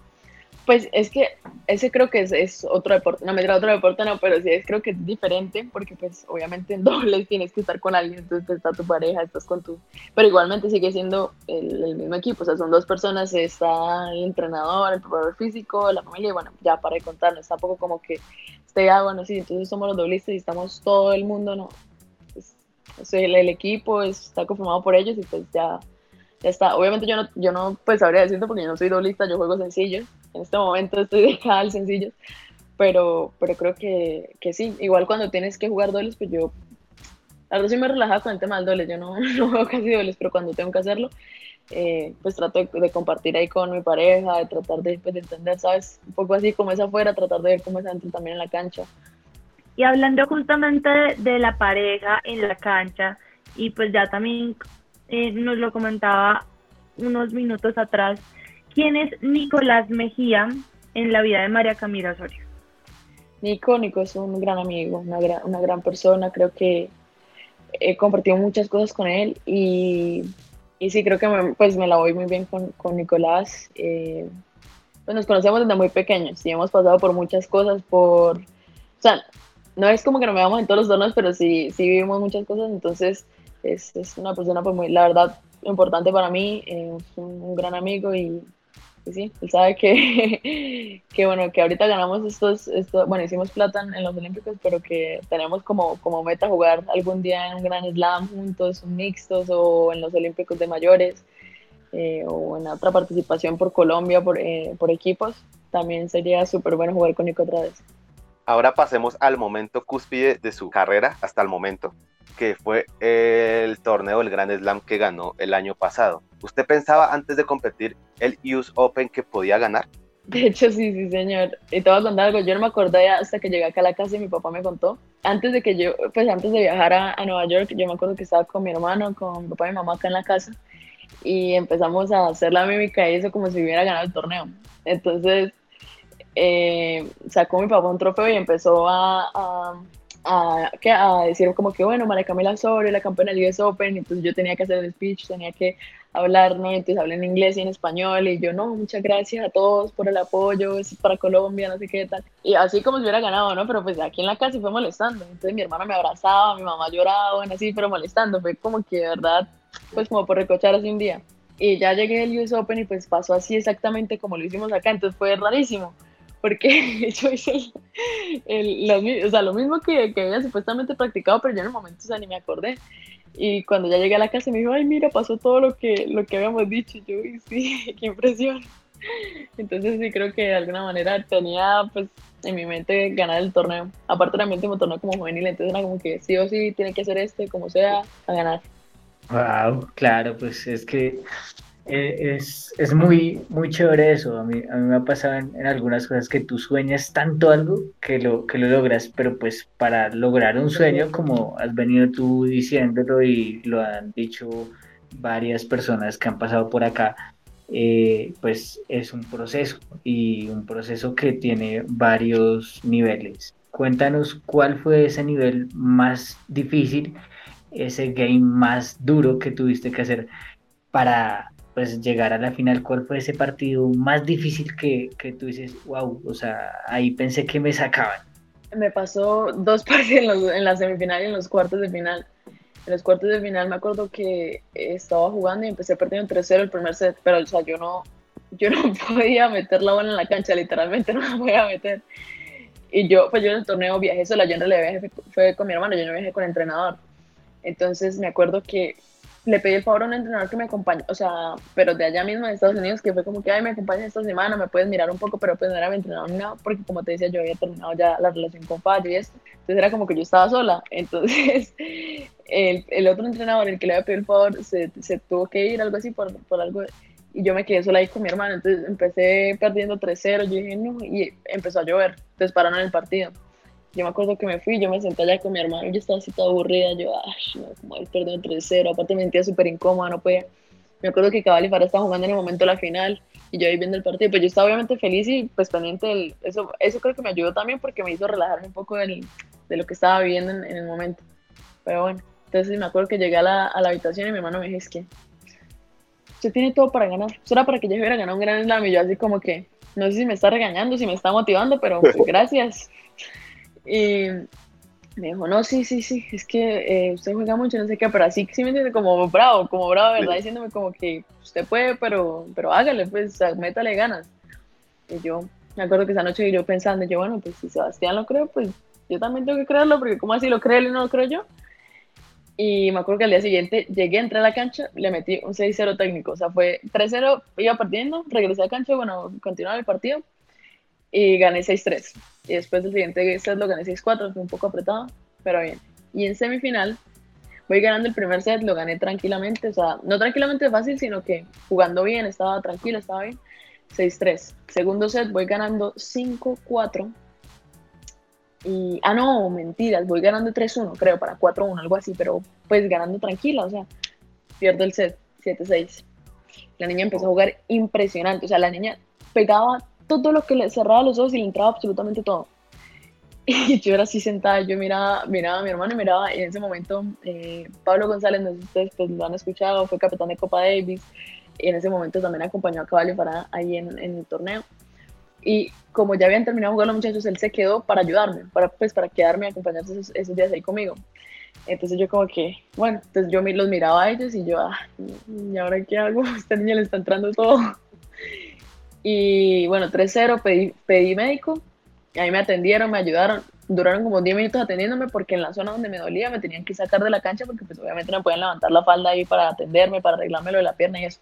Pues es que ese creo que es, otro deporte, no me trae otro deporte, no, pero sí es creo que es diferente, porque pues obviamente [LAUGHS] en dobles tienes que estar con alguien, entonces pues, está tu pareja, estás con tu, pero igualmente sigue siendo el, mismo equipo, o sea, son dos personas, está el entrenador, el preparador físico, la familia, y bueno, ya para de contar, no está poco como que esté, ah, bueno, sí, entonces somos los doblistas y estamos todo el mundo, no, pues, el, el, equipo está conformado por ellos y pues ya, está, obviamente yo no, yo no pues sabría decirlo porque yo no soy doblista, yo juego sencillo, en este momento estoy dejada [LAUGHS] al sencillo, pero, pero creo que, que, sí, igual cuando tienes que jugar dobles, pues yo, a veces me relajado con el tema dobles, yo no, [LAUGHS] no juego casi dobles, pero cuando tengo que hacerlo, eh, pues trato de, compartir ahí con mi pareja, de tratar de, pues, de entender, ¿sabes? Un poco así como es afuera, tratar de ver cómo es adentro también en la cancha. Y hablando justamente de, la pareja en la cancha, y pues ya también eh, nos lo comentaba unos minutos atrás, ¿Quién es Nicolás Mejía en la vida de María Camila Osorio? Nico, Nico es un gran amigo, una gran, persona, creo que he compartido muchas cosas con él y, y sí, creo que me, pues me la voy muy bien con, con Nicolás. Eh, pues nos conocemos desde muy pequeños y hemos pasado por muchas cosas, por, o sea, no es como que nos veamos en todos los torneos, pero sí, sí vivimos muchas cosas, entonces es, es una persona pues muy, la verdad, importante para mí, es un, gran amigo y, sí, él sabe que, [LAUGHS] que, bueno, que ahorita ganamos estos, estos, bueno, hicimos plata en los Olímpicos, pero que tenemos como, como meta jugar algún día en un Gran Slam juntos, mixtos o en los Olímpicos de mayores. Eh, o en otra participación por Colombia, por, eh, por equipos, también sería súper bueno jugar con Nico otra vez. Ahora pasemos al momento cúspide de su carrera hasta el momento, que fue el torneo del Grand Slam que ganó el año pasado. ¿Usted pensaba antes de competir el US Open que podía ganar? De hecho, sí, sí, señor. Y te voy a contar algo. Yo no me acordé hasta que llegué acá a la casa y mi papá me contó. Antes de que yo, pues antes de viajar a, a Nueva York, yo me acuerdo que estaba con mi hermano, con mi papá y mi mamá acá en la casa y empezamos a hacer la mímica y eso como si hubiera ganado el torneo. Entonces eh, sacó mi papá un trofeo y empezó a, a, a, a, decir como que bueno, María Camila sobre la campeona del US Open, entonces yo tenía que hacer el speech, tenía que hablar, ¿no? Entonces hablé en inglés y en español y yo, no, muchas gracias a todos por el apoyo, es para Colombia, no sé qué tal. Y así como si hubiera ganado, ¿no? Pero pues aquí en la casa fue molestando. Entonces mi hermana me abrazaba, mi mamá lloraba, bueno, así, pero molestando. Fue como que de verdad pues como por recochar así un día. Y ya llegué al US Open y pues pasó así exactamente como lo hicimos acá, entonces fue rarísimo, porque [LAUGHS] yo hice el, lo, o sea, lo mismo que, que, había supuestamente practicado, pero yo en el momento o sea, ni me acordé. Y cuando ya llegué a la casa me dijo, ay, mira, pasó todo lo que, lo que habíamos dicho. Y yo, sí, [LAUGHS] qué impresión. Entonces sí creo que de alguna manera tenía pues en mi mente ganar el torneo. Aparte mi último torneo como juvenil, entonces era como que sí o sí tiene que hacer este, como sea, a ganar. Wow, claro, pues es que es, es, muy, muy chévere eso. A mí, a mí me ha pasado en, algunas cosas que tú sueñas tanto algo que lo, que lo logras, pero pues para lograr un sueño, como has venido tú diciéndolo y lo han dicho varias personas que han pasado por acá, eh, pues es un proceso y un proceso que tiene varios niveles. Cuéntanos cuál fue ese nivel más difícil ese game más duro que tuviste que hacer para pues llegar a la final? ¿Cuál fue ese partido más difícil que, que tú dices, wow, o sea, ahí pensé que me sacaban? Me pasó dos [LAUGHS] partidos en, la semifinal y en los cuartos de final. En los cuartos de final me acuerdo que estaba jugando y empecé perdiendo 3-0 el primer set, pero o sea, yo no, yo no [LAUGHS] podía meter la bola en la cancha, literalmente no la podía meter. Y yo, pues yo en el torneo viajé sola, yo en realidad viajé, fue con mi hermano, yo no viajé con el entrenador. Entonces me acuerdo que le pedí el favor a un entrenador que me acompañe, o sea, pero de allá mismo de Estados Unidos, que fue como que, ay, me acompaña esta semana, me puedes mirar un poco, pero pues no era mi entrenador ni nada, porque como te decía, yo había terminado ya la relación con Fallo y esto. Entonces era como que yo estaba sola. Entonces [LAUGHS] el, el otro entrenador, el que le había pedido el favor, se, se tuvo que ir, algo así, por, por algo, y yo me quedé sola ahí con mi hermano. Entonces empecé perdiendo 3-0, yo dije, no, y empezó a llover, entonces pararon el partido yo me acuerdo que me fui, yo me senté allá con mi hermano, yo estaba así toda aburrida, yo, ay, no, como el perdido 3-0, aparte me sentía súper incómoda, no podía. Me acuerdo que Cabal y Farah estaban jugando en el momento de la final y yo ahí viendo el partido, pues yo estaba obviamente feliz y pues pendiente del, eso, eso creo que me ayudó también porque me hizo relajarme un poco del, de lo que estaba viviendo en, el momento. Pero bueno, entonces me acuerdo que llegué a la, a la habitación y mi hermano me dijo, es que usted tiene todo para ganar, eso era para que yo hubiera ganado un gran slam y yo así como que, no sé si me está regañando, si me está motivando, pero pues, [LAUGHS] gracias. Y me dijo, no, sí, sí, sí, es que eh, usted juega mucho, no sé qué, pero así sí me entiende como bravo, como bravo, ¿verdad? Diciéndome como que usted puede, pero, pero hágale, pues, métale ganas. Y yo me acuerdo que esa noche yo pensando, yo, bueno, pues si Sebastián lo creo, pues yo también tengo que creerlo, porque como así lo cree él y no lo creo yo. Y me acuerdo que al día siguiente llegué, entré a la cancha, le metí un 6-0 técnico, o sea, fue 3-0, iba perdiendo, regresé a la cancha, bueno, continuaba el partido y gané 6-3. Y después del siguiente set lo gané 6-4, fue un poco apretado, pero bien. Y en semifinal voy ganando el primer set, lo gané tranquilamente, o sea, no tranquilamente fácil, sino que jugando bien, estaba tranquilo, estaba bien. 6-3. Segundo set voy ganando 5-4. Y, ah, no, mentiras, voy ganando 3-1, creo, para 4-1, algo así, pero pues ganando tranquila, o sea, pierdo el set, 7-6. La niña empezó a jugar impresionante, o sea, la niña pegaba todo lo que le cerraba los ojos y le entraba absolutamente todo. [LAUGHS] Y yo era así sentada, yo miraba, miraba a mi hermano y miraba, y en ese momento eh, Pablo González, no sé si ustedes pues, lo han escuchado, fue capitán de Copa Davis, y en ese momento también acompañó a Caballo para ahí en, en, el torneo. Y como ya habían terminado de jugar los muchachos, él se quedó para ayudarme, para, pues, para quedarme y acompañarse esos, esos días ahí conmigo. Entonces yo como que, bueno, entonces yo los miraba a ellos y yo, ah, ¿y ahora qué hago? [LAUGHS] Esta niña le está entrando todo. Y bueno, 3-0, pedí, pedí médico, y ahí me atendieron, me ayudaron, duraron como 10 minutos atendiéndome porque en la zona donde me dolía me tenían que sacar de la cancha porque pues obviamente no podían levantar la falda ahí para atenderme, para arreglarme lo de la pierna y eso.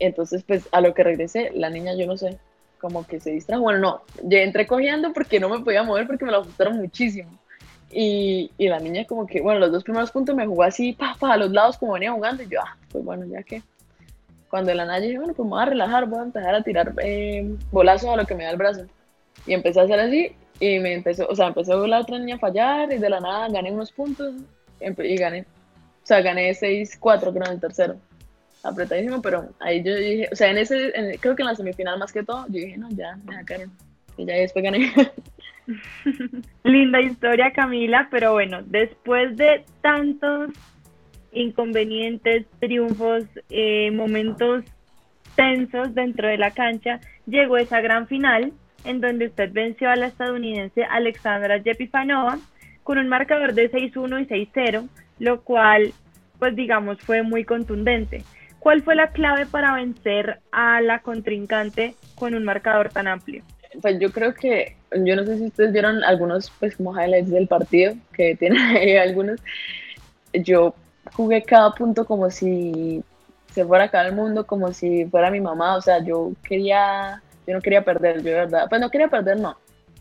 Entonces pues a lo que regresé, la niña yo no sé, como que se distrajo, bueno no, ya entré cogiendo porque no me podía mover porque me lo ajustaron muchísimo. Y, y, la niña como que, bueno, los dos primeros puntos me jugó así, pa, pa, a los lados como venía jugando y yo, ah, pues bueno, ya que cuando de la nada dije, bueno, pues me voy a relajar, voy a empezar a tirar eh, bolazos a lo que me da el brazo. Y empecé a hacer así y me empezó, o sea, empezó la otra niña a fallar y de la nada gané unos puntos y gané. O sea, gané 6-4 creo en el tercero. Apretadísimo, pero ahí yo dije, o sea, en ese, creo que en la semifinal más que todo, yo dije, no, ya, me sacaron. Y ya después gané. [LAUGHS] Linda historia, Camila, pero bueno, después de tantos inconvenientes, triunfos, eh, momentos tensos dentro de la cancha, llegó esa gran final en donde usted venció a la estadounidense Alexandra Yepifanova con un marcador de 6-1 y 6-0, lo cual, pues digamos, fue muy contundente. ¿Cuál fue la clave para vencer a la contrincante con un marcador tan amplio? Pues yo creo que, yo no sé si ustedes vieron algunos, pues como highlights del partido, que tienen ahí algunos. Yo jugué cada punto como si se fuera acá el mundo, como si fuera mi mamá, o sea, yo quería, yo no quería perder, yo de verdad, pues no quería perder, no,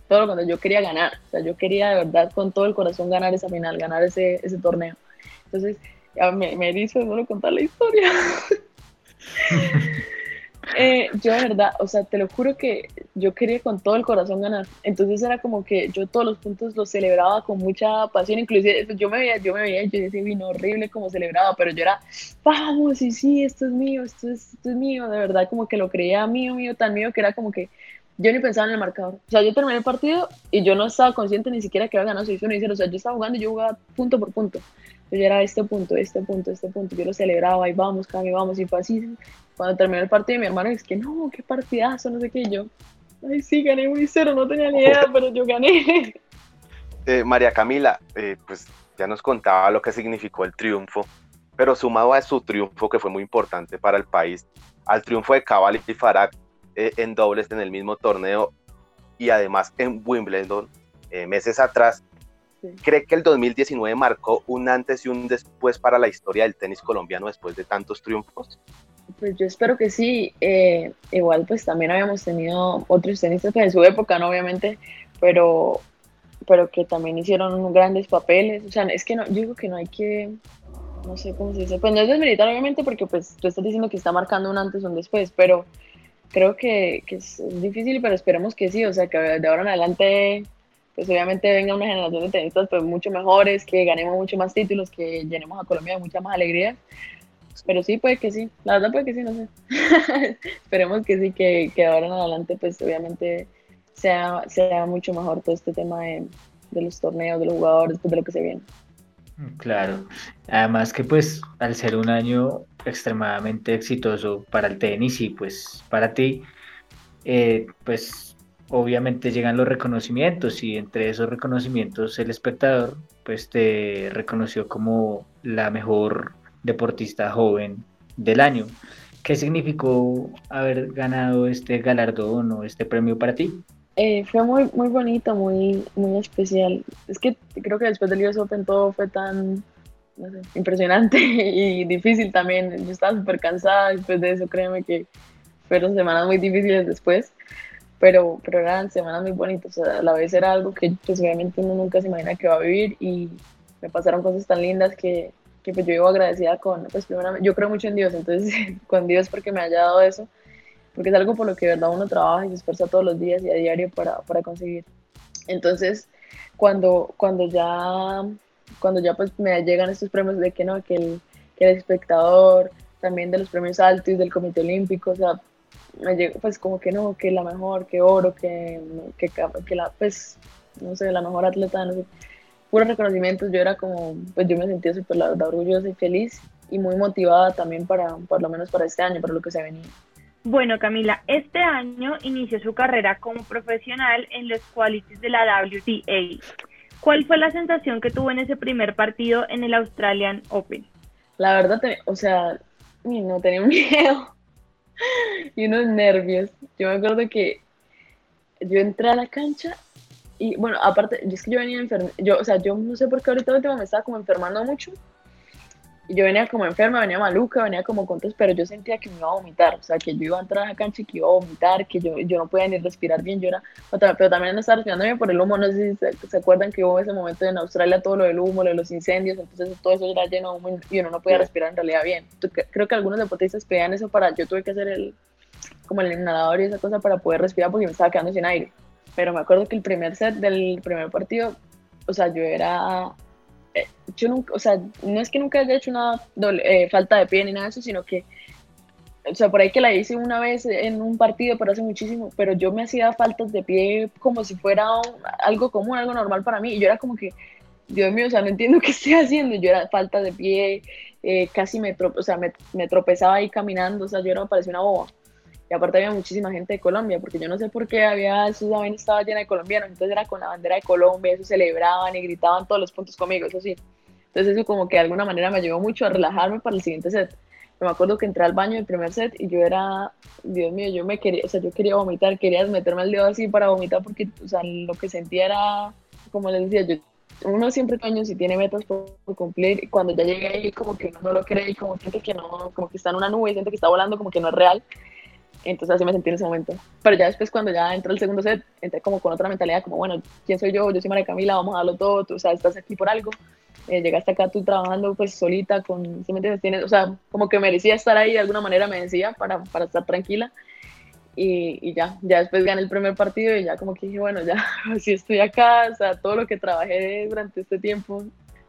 todo lo contrario, yo quería ganar, o sea, yo quería de verdad con todo el corazón ganar esa final, ganar ese, ese torneo. Entonces, ya me, me hizo solo contar la historia. [LAUGHS] Eh, yo de verdad, o sea, te lo juro que yo quería con todo el corazón ganar. Entonces era como que yo todos los puntos los celebraba con mucha pasión. Inclusive yo me veía, yo me veía, yo decía, vino horrible como celebraba, pero yo era, vamos, y sí, esto es mío, esto es, esto es mío. De verdad, como que lo creía mío, mío, tan mío que era como que yo ni pensaba en el marcador. O sea, yo terminé el partido y yo no estaba consciente ni siquiera que había ganado 6-1 y 0. O sea, yo estaba jugando y yo jugaba punto por punto. Yo era este punto, este punto, este punto. Yo lo celebraba y vamos, Cami, vamos. Y fue así cuando terminó el partido, mi hermano dice que no, qué partidazo, no sé qué. yo, ay, sí, gané muy cero, no tenía ni idea, pero yo gané. [LAUGHS] Eh, María Camila, eh, pues ya nos contaba lo que significó el triunfo, pero sumado a su triunfo, que fue muy importante para el país, al triunfo de Cabal y Farag eh, en dobles en el mismo torneo y además en Wimbledon meses atrás, ¿cree que el 2019 marcó un antes y un después para la historia del tenis colombiano después de tantos triunfos? Pues yo espero que sí. Eh, igual pues también habíamos tenido otros tenistas en su época, ¿no? Obviamente, pero, pero que también hicieron grandes papeles. O sea, es que no, yo digo que no hay que, no sé cómo se dice, pues no es desmilitar obviamente porque pues tú estás diciendo que está marcando un antes o un después, pero creo que, que es, difícil, pero esperemos que sí, o sea, que de ahora en adelante pues obviamente venga una generación de tenistas pues mucho mejores, que ganemos mucho más títulos, que llenemos a Colombia de mucha más alegría pero sí, puede que sí. La verdad puede que sí, no sé. [LAUGHS] Esperemos que sí, que, que ahora en adelante, pues obviamente sea, sea mucho mejor todo este tema de, de los torneos, de los jugadores, pues, de lo que se viene. Claro. Además que pues al ser un año extremadamente exitoso para el tenis y pues para ti, eh, pues obviamente llegan los reconocimientos y entre esos reconocimientos el espectador pues te reconoció como la mejor deportista joven del año. ¿Qué significó haber ganado este galardón o este premio para ti? Eh, fue muy, muy bonito, muy, muy especial. Es que creo que después del US Open todo fue tan impresionante [LAUGHS] y difícil también. Yo estaba súper cansada después de eso, créeme que fueron semanas muy difíciles después, pero, pero eran semanas muy bonitas. a la vez era algo que pues, obviamente uno nunca se imagina que va a vivir y me pasaron cosas tan lindas que, que pues yo vivo agradecida con, pues primero, yo creo mucho en Dios, entonces [LAUGHS] con Dios porque me haya dado eso, porque es algo por lo que de verdad uno trabaja y se esfuerza todos los días y a diario para, para conseguir. Entonces, cuando, cuando ya, cuando ya pues me llegan estos premios de que no, que el, que el espectador, también de los premios Altis, del Comité Olímpico, o sea, pues como que no, que la mejor, que oro, que, que, que la, pues no sé, la mejor atleta, no sé, puros reconocimientos, yo era como, pues yo me sentía súper, la verdad, orgullosa y feliz y muy motivada también para, por lo menos para este año, para lo que se venía. Bueno, Camila, este año inició su carrera como profesional en los qualities de la WTA. ¿Cuál fue la sensación que tuvo en ese primer partido en el Australian Open? La verdad, o sea, no tenía [LAUGHS] miedo [LAUGHS] y unos nervios. Yo me acuerdo que yo entré a la cancha y bueno, aparte, yo es que yo venía enferma, yo, o sea, yo no sé por qué ahorita último me estaba como enfermando mucho. Yo venía como enferma, venía maluca, venía como con pero yo sentía que me iba a vomitar, o sea, que yo iba a entrar a la cancha y que iba a vomitar, que yo, yo no podía ni respirar bien, yo era, pero también no estaba respirando bien por el humo, no sé si se, acuerdan que hubo ese momento en Australia todo lo del humo, lo de los incendios, entonces todo eso era lleno de humo y uno no podía respirar en realidad bien. Creo que algunos deportistas pedían eso para, yo tuve que hacer el, como el inhalador y esa cosa para poder respirar porque me estaba quedando sin aire pero me acuerdo que el primer set del primer partido, o sea, yo era, yo nunca, o sea, no es que nunca haya hecho una eh, falta de pie ni nada de eso, sino que, o sea, por ahí que la hice una vez en un partido, pero hace muchísimo, pero yo me hacía faltas de pie como si fuera algo común, algo normal para mí, y yo era como que, Dios mío, o sea, no entiendo [LAUGHS] qué estoy haciendo, yo era falta de pie, eh, casi me, o sea, me, me, tropezaba ahí caminando, o sea, yo era, parecía una boba. Y aparte había muchísima gente de Colombia, porque yo no sé por qué había, su también estaba llena de colombianos, entonces era con la bandera de Colombia, eso celebraban y gritaban todos los puntos conmigo, eso sí. Entonces eso como que de alguna manera me ayudó mucho a relajarme para el siguiente set. me acuerdo que entré al baño del primer set y yo era, Dios mío, yo me quería, o sea, yo quería vomitar, quería meterme el dedo así para vomitar porque, o sea, lo que sentía era, como les decía, yo, uno siempre sueña si tiene metas por, cumplir y cuando ya llegué ahí como que no, lo cree y como siente que no, como que está en una nube y siente que está volando como que no es real entonces así me sentí en ese momento. Pero ya después cuando ya entró el segundo set, entré como con otra mentalidad, como bueno, ¿quién soy yo? Yo soy María Camila, vamos a darlo todo, tú o sea, estás aquí por algo. Eh, llegaste acá tú trabajando pues solita, con, ¿sí me entiendes? Tienes, o sea, como que merecía estar ahí de alguna manera, me decía, para, para estar tranquila. Y, y, ya, ya después gané el primer partido y ya como que dije, bueno, ya, [LAUGHS] si estoy acá, o sea, todo lo que trabajé durante este tiempo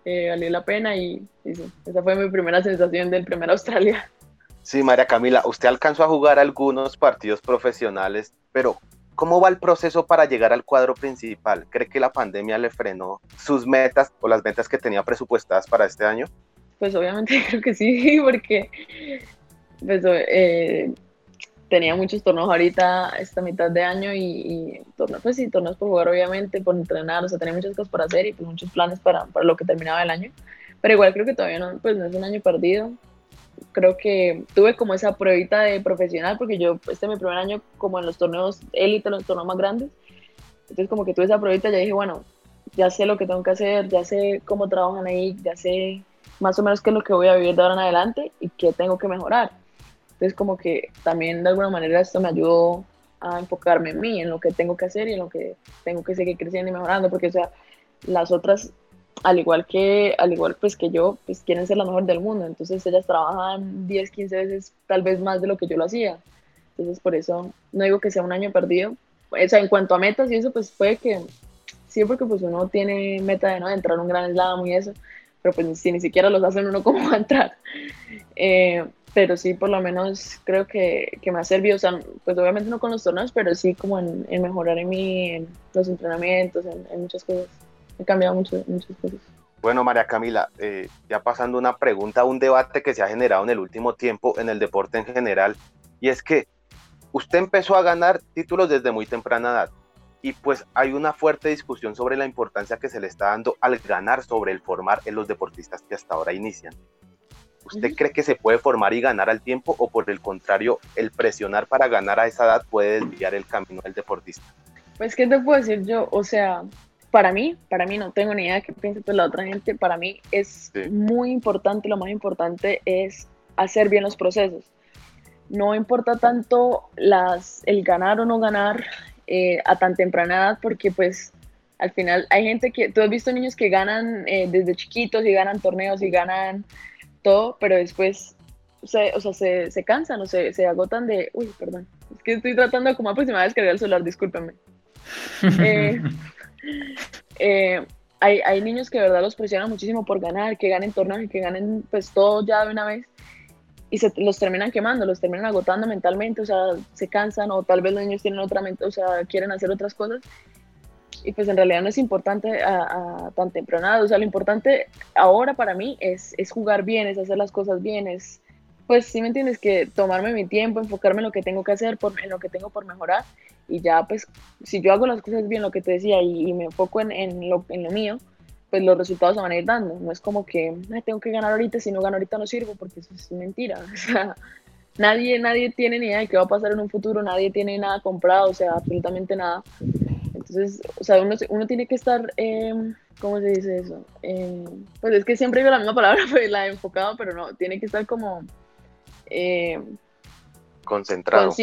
eh, valió la pena y, y sí, esa fue mi primera sensación del primer Australia. Sí, María Camila, usted alcanzó a jugar algunos partidos profesionales, pero ¿cómo va el proceso para llegar al cuadro principal? ¿Cree que la pandemia le frenó sus metas o las metas que tenía presupuestadas para este año? Pues obviamente [LAUGHS] creo que sí, porque pues, eh, tenía muchos torneos ahorita esta mitad de año y, torneos, pues sí, torneos por jugar obviamente, por entrenar, o sea, tenía muchas cosas para hacer y pues muchos planes para, para lo que terminaba el año. Pero igual creo que todavía no, pues no es un año perdido creo que tuve como esa pruebita de profesional, porque yo, este es mi primer año como en los torneos élite, los torneos más grandes. Entonces como que tuve esa pruebita, ya dije, bueno, ya sé lo que tengo que hacer, ya sé cómo trabajan ahí, ya sé más o menos qué es lo que voy a vivir de ahora en adelante y qué tengo que mejorar. Entonces como que también de alguna manera esto me ayudó a enfocarme en mí, en lo que tengo que hacer y en lo que tengo que seguir creciendo y mejorando, porque o sea, las otras al igual que, al igual pues que yo, pues quieren ser la mejor del mundo, entonces ellas trabajan 10, 15 veces tal vez más de lo que yo lo hacía, entonces por eso no digo que sea un año perdido, o sea, en cuanto a metas y eso, pues puede que, sí, porque pues uno tiene meta de no entrar a un gran slam y eso, pero pues si ni siquiera los hacen uno cómo [LAUGHS] va a entrar, eh, pero sí, por lo menos creo que, que, me ha servido, o sea, pues obviamente no con los torneos, pero sí como en, en mejorar en mí, en los entrenamientos, en, en muchas cosas he cambiado mucho, muchas cosas. Bueno, María Camila, eh, ya pasando una pregunta, un debate que se ha generado en el último tiempo en el deporte en general, y es que usted empezó a ganar títulos desde muy temprana edad, y pues hay una fuerte discusión sobre la importancia que se le está dando al ganar sobre el formar en los deportistas que hasta ahora inician. ¿Usted cree que se puede formar y ganar al tiempo o por el contrario, el presionar para ganar a esa edad puede desviar el camino del deportista? Pues, ¿qué te puedo decir yo? O sea, para mí, para mí no tengo ni idea de qué piensa pues la otra gente, para mí es muy importante, lo más importante es hacer bien los procesos. No importa tanto las, el ganar o no ganar eh, a tan temprana edad, porque pues al final hay gente que, tú has visto niños que ganan eh, desde chiquitos y ganan torneos y ganan todo, pero después se, o sea, se, se cansan o se, se, agotan de, uy, perdón, es que estoy tratando de como aproximadamente descargar el celular, discúlpenme. [LAUGHS] Eh, eh, hay, hay, niños que de verdad los presionan muchísimo por ganar, que ganen torneos y que ganen pues todo ya de una vez. Y se los terminan quemando, los terminan agotando mentalmente, o sea, se cansan o tal vez los niños tienen otra mente, o sea, quieren hacer otras cosas. Y pues en realidad no es importante a, tan temprano. O sea, lo importante ahora para mí es, es jugar bien, es hacer las cosas bien, es, pues sí me entiendes, que tomarme mi tiempo, enfocarme en lo que tengo que hacer, por, en lo que tengo por mejorar y ya pues si yo hago las cosas bien, lo que te decía, y, me enfoco en, en, lo, en lo mío, pues los resultados se van a ir dando. No es como que tengo que ganar ahorita, si no gano ahorita no sirvo, porque eso es mentira. [LAUGHS] O sea, nadie, nadie tiene ni idea de qué va a pasar en un futuro, nadie tiene nada comprado, o sea, absolutamente nada. Entonces, o sea, uno, uno tiene que estar, eh, ¿cómo se dice eso? Eh, pues es que siempre digo la misma palabra, [LAUGHS] pues la he enfocado, pero no, tiene que estar como... Eh, concentrado.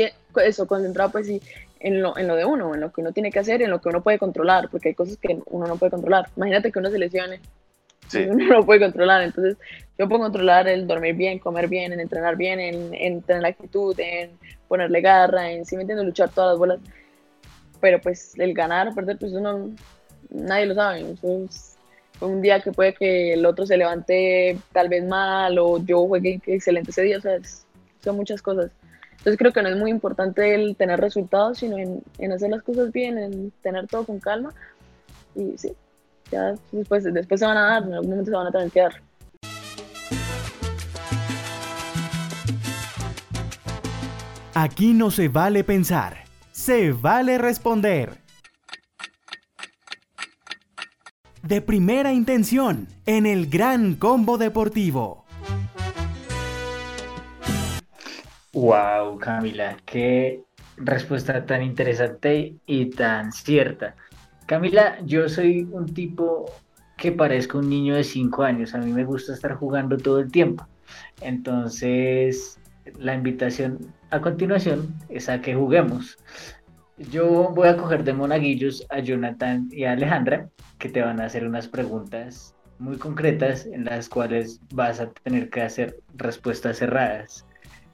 Eso, concentrado, pues sí, en lo, en lo de uno, en lo que uno tiene que hacer, en lo que uno puede controlar, porque hay cosas que uno no puede controlar. Imagínate que uno se lesione, sí. uno [LAUGHS] no puede controlar. Entonces, yo puedo controlar el dormir bien, comer bien, en entrenar bien, en, en tener la actitud, en ponerle garra, en, si me entiendo, luchar todas las bolas pero pues el ganar o perder, pues uno, nadie lo sabe. Entonces, un día que puede que el otro se levante tal vez mal o yo juegue excelente ese día, o sea, son muchas cosas. Entonces creo que no es muy importante el tener resultados, sino en, hacer las cosas bien, en tener todo con calma. Y sí, ya después, después se van a dar, en algún momento se van a tener. Aquí no se vale pensar se vale responder. De primera intención, en el gran combo deportivo. Wow, Camila, qué respuesta tan interesante y tan cierta. Camila, yo soy un tipo que parezco un niño de 5 años. A mí me gusta estar jugando todo el tiempo. Entonces, la invitación a continuación es a que juguemos. Yo voy a coger de monaguillos a Jonathan y a Alejandra, que te van a hacer unas preguntas muy concretas en las cuales vas a tener que hacer respuestas cerradas.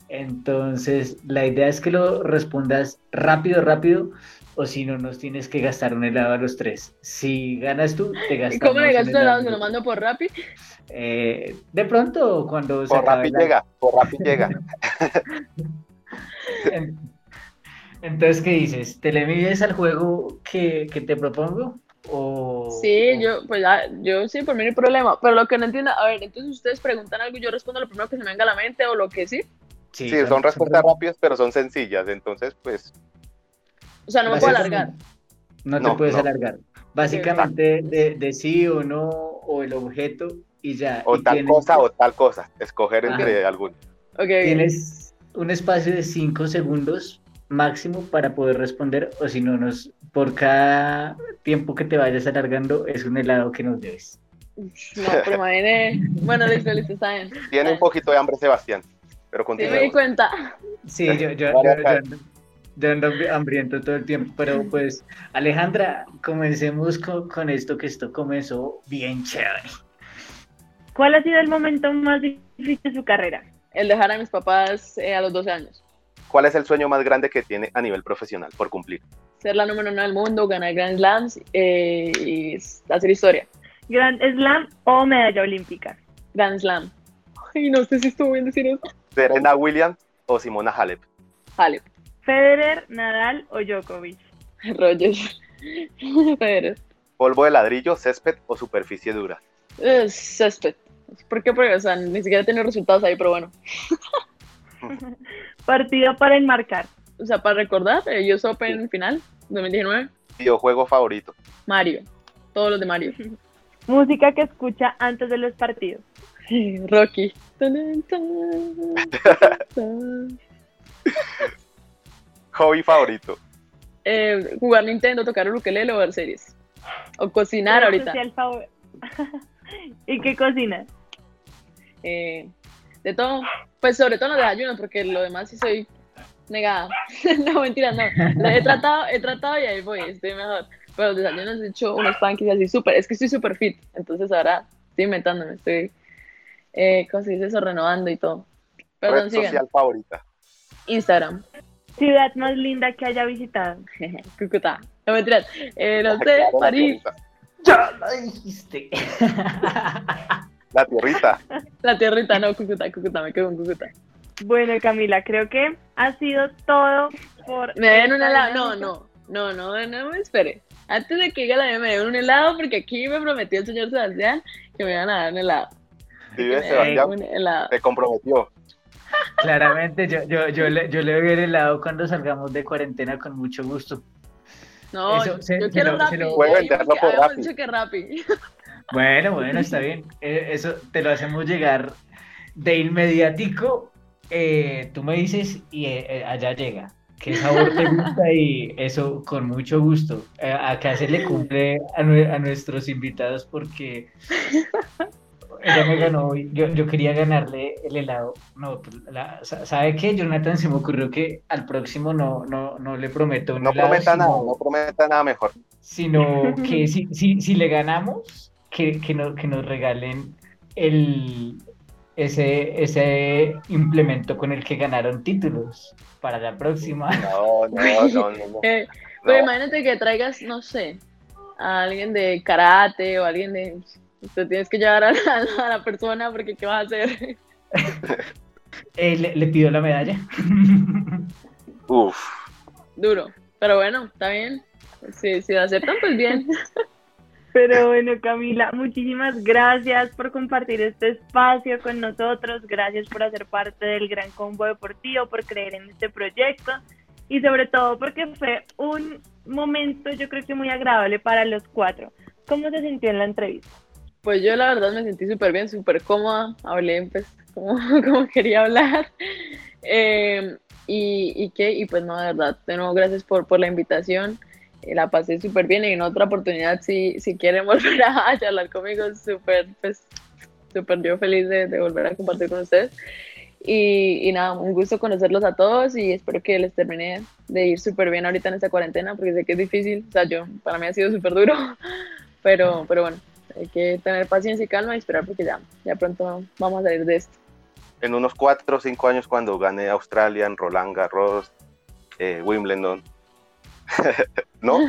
Entonces, la idea es que lo respondas rápido, rápido, o si no, nos tienes que gastar un helado a los tres. Si ganas tú, te gastas. ¿Cómo le gasto el helado? ¿Se lo mando por Rappi? Eh, de pronto, cuando por Rappi llega, por Rappi llega. [LAUGHS] [LAUGHS] Entonces, ¿qué dices? ¿Te le mides al juego que, te propongo? O, sí, yo, pues yo sí, por mí no hay problema. Pero lo que no entiendo, a ver, entonces ustedes preguntan algo y yo respondo lo primero que se me venga a la mente o lo que sí. Sí, son, respuestas rápidas, pero son sencillas. Entonces, pues. O sea, no me puedo alargar. No te puedes alargar. Básicamente, de, sí o no, o el objeto y ya. O tal cosa o tal cosa. Escoger entre alguno. Tienes un espacio de 5 segundos máximo para poder responder o si no nos por cada tiempo que te vayas alargando es un helado que nos debes. No, pero imagínate. [LAUGHS] Bueno, listo, listo, está bien. Tiene un poquito de hambre Sebastián, pero continúa. Sí, me di cuenta. Sí, yo, yo, yo, ando, hambriento todo el tiempo, pero pues Alejandra, comencemos con, con esto que esto comenzó bien chévere. ¿Cuál ha sido el momento más difícil de su carrera? El dejar a mis papás eh, a los 12 años. ¿Cuál es el sueño más grande que tiene a nivel profesional por cumplir? Ser la número uno del mundo, ganar Grand Slams eh, y hacer historia. ¿Grand Slam o medalla olímpica? Grand Slam. Ay, no sé si estuvo bien decir eso. ¿Serena Williams o Simona Halep? Halep. ¿Federer, Nadal o Djokovic? [LAUGHS] Rogers. [LAUGHS] Federer. ¿Polvo de ladrillo, césped o superficie dura? césped. ¿Por qué? Porque o sea, ni siquiera tiene resultados ahí, pero bueno. [LAUGHS] Partido para enmarcar. O sea, para recordar, eh, US Open final 2019. Videojuego favorito. Mario. Todos los de Mario. Música que escucha antes de los partidos. [LAUGHS] Rocky. [LAUGHS] Hobby favorito. Eh, jugar Nintendo, tocar el ukelele o ver series. O cocinar ahorita. [LAUGHS] ¿Y qué cocinas? Eh, de todo. Pues sobre todo los ayuno, porque lo demás sí soy negada. no, mentira, no. he tratado, he tratado y ahí voy, estoy mejor. Pero los desayunos he hecho unos pancakes así súper, es que estoy súper fit, entonces ahora estoy inventándome, estoy, eh, ¿cómo se dice eso? Renovando y todo. Perdón, Red social favorita. Instagram. Ciudad más linda que haya visitado. [LAUGHS] Cúcuta. No mentiras. Eh, no sé, París. Ya lo dijiste. [LAUGHS] La tierrita. La tierrita, no, Cúcuta, Cúcuta, me quedo en Cúcuta. Bueno, Camila, creo que ha sido todo por. Me den una helado. No, no. No, no, no me espere. Antes de que diga la me den un helado, porque aquí me prometió el señor Sebastián que me iban a dar un helado. Sí, Sebastián, helado. te comprometió. [LAUGHS] Claramente, yo, yo, yo, le, yo le doy el helado cuando salgamos de cuarentena con mucho gusto. No, Eso se- yo se quiero lo- Rappi. lo- venderlo que por Rappi. dicho que Rappi. [LAUGHS] Bueno, bueno, está bien. Eh, Eso te lo hacemos llegar de inmediatico. eh, tú me dices y eh, eh, allá llega. ¿Qué sabor te gusta? Y eso con mucho gusto. Eh, acá se le cumple a, a nuestros invitados porque [LAUGHS] ella me ganó hoy. Yo, yo quería ganarle el helado. No, pues, la- sa- ¿sabe qué? Jonathan se me ocurrió que al próximo no, no, no le prometo un No helado, prometa sino- nada, no prometa nada mejor. sino [LAUGHS] que si, si, si le ganamos, que, que, no- que nos regalen el, ese, ese implemento con el que ganaron títulos para la próxima. No, no, no, [LAUGHS] no. no. [LAUGHS] Eh, Pero No. imagínate que traigas, no sé, a alguien de karate o alguien de... Te tienes que llevar a la, [LAUGHS] a la persona porque ¿qué vas a hacer? [LAUGHS] Eh, le, le pido la medalla. [LAUGHS] Uf, Duro. Pero bueno, está bien. Si, si lo aceptan, pues bien. Pero bueno, Camila, muchísimas gracias por compartir este espacio con nosotros, gracias por hacer parte del Gran Combo Deportivo, por creer en este proyecto y sobre todo porque fue un momento yo creo que muy agradable para los cuatro. ¿Cómo se sintió en la entrevista? Pues yo la verdad me sentí súper bien, súper cómoda. Hablé pues como, [LAUGHS] como quería hablar. Eh, y, y qué, y pues no, de verdad, de nuevo, gracias por, por la invitación. Eh, la pasé súper bien y en otra oportunidad, si, si quieren [LAUGHS] volver a, a charlar conmigo, súper, pues, súper yo feliz de, de volver a compartir con ustedes. Y, y nada, un gusto conocerlos a todos y espero que les termine de ir súper bien ahorita en esta cuarentena, porque sé que es difícil, o sea, yo, para mí ha sido súper duro, [LAUGHS] pero, pero bueno, hay que tener paciencia y calma y esperar porque ya, ya pronto vamos a salir de esto. en unos cuatro o cinco años cuando gane Australia, Roland Garros, eh, Wimbledon. [LAUGHS] ¿No? [LAUGHS]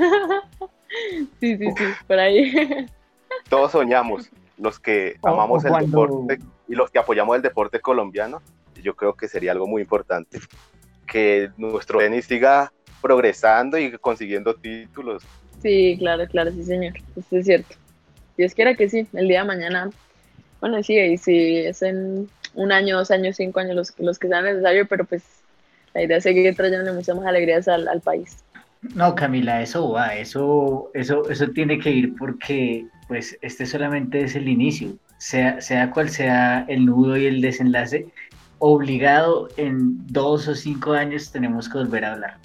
Sí, sí, sí, por ahí. [LAUGHS] Todos soñamos, los que O- amamos el cuando- deporte y los que apoyamos el deporte colombiano, yo creo que sería algo muy importante. Que nuestro tenis siga progresando y consiguiendo títulos. Sí, claro, claro, sí, señor. Es cierto. Dios quiera que sí, el día de mañana. Bueno, sí, y si es en un año, dos años, cinco años, los, los que sean necesarios, pero pues la idea es seguir trayéndole muchas más alegrías al, al país. No, Camila, eso va, eso, eso, eso tiene que ir porque pues este solamente es el inicio, sea, sea cual sea el nudo y el desenlace, obligado en dos o cinco años tenemos que volver a hablar.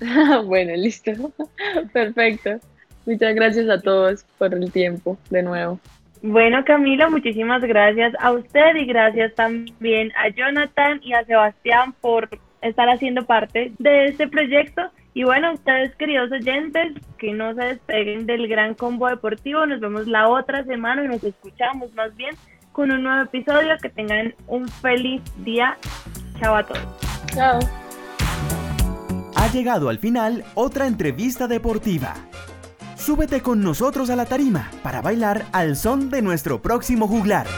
[LAUGHS] bueno, listo. [LAUGHS] Perfecto. Muchas gracias a todos por el tiempo, de nuevo. Bueno, Camila, muchísimas gracias a usted y gracias también a Jonathan y a Sebastián por estar haciendo parte de este proyecto. Y bueno, ustedes queridos oyentes, que no se despeguen del gran combo deportivo. Nos vemos la otra semana y nos escuchamos más bien con un nuevo episodio. Que tengan un feliz día. Chao a todos. Chao. Ha llegado al final otra entrevista deportiva. Súbete con nosotros a la tarima para bailar al son de nuestro próximo juglar.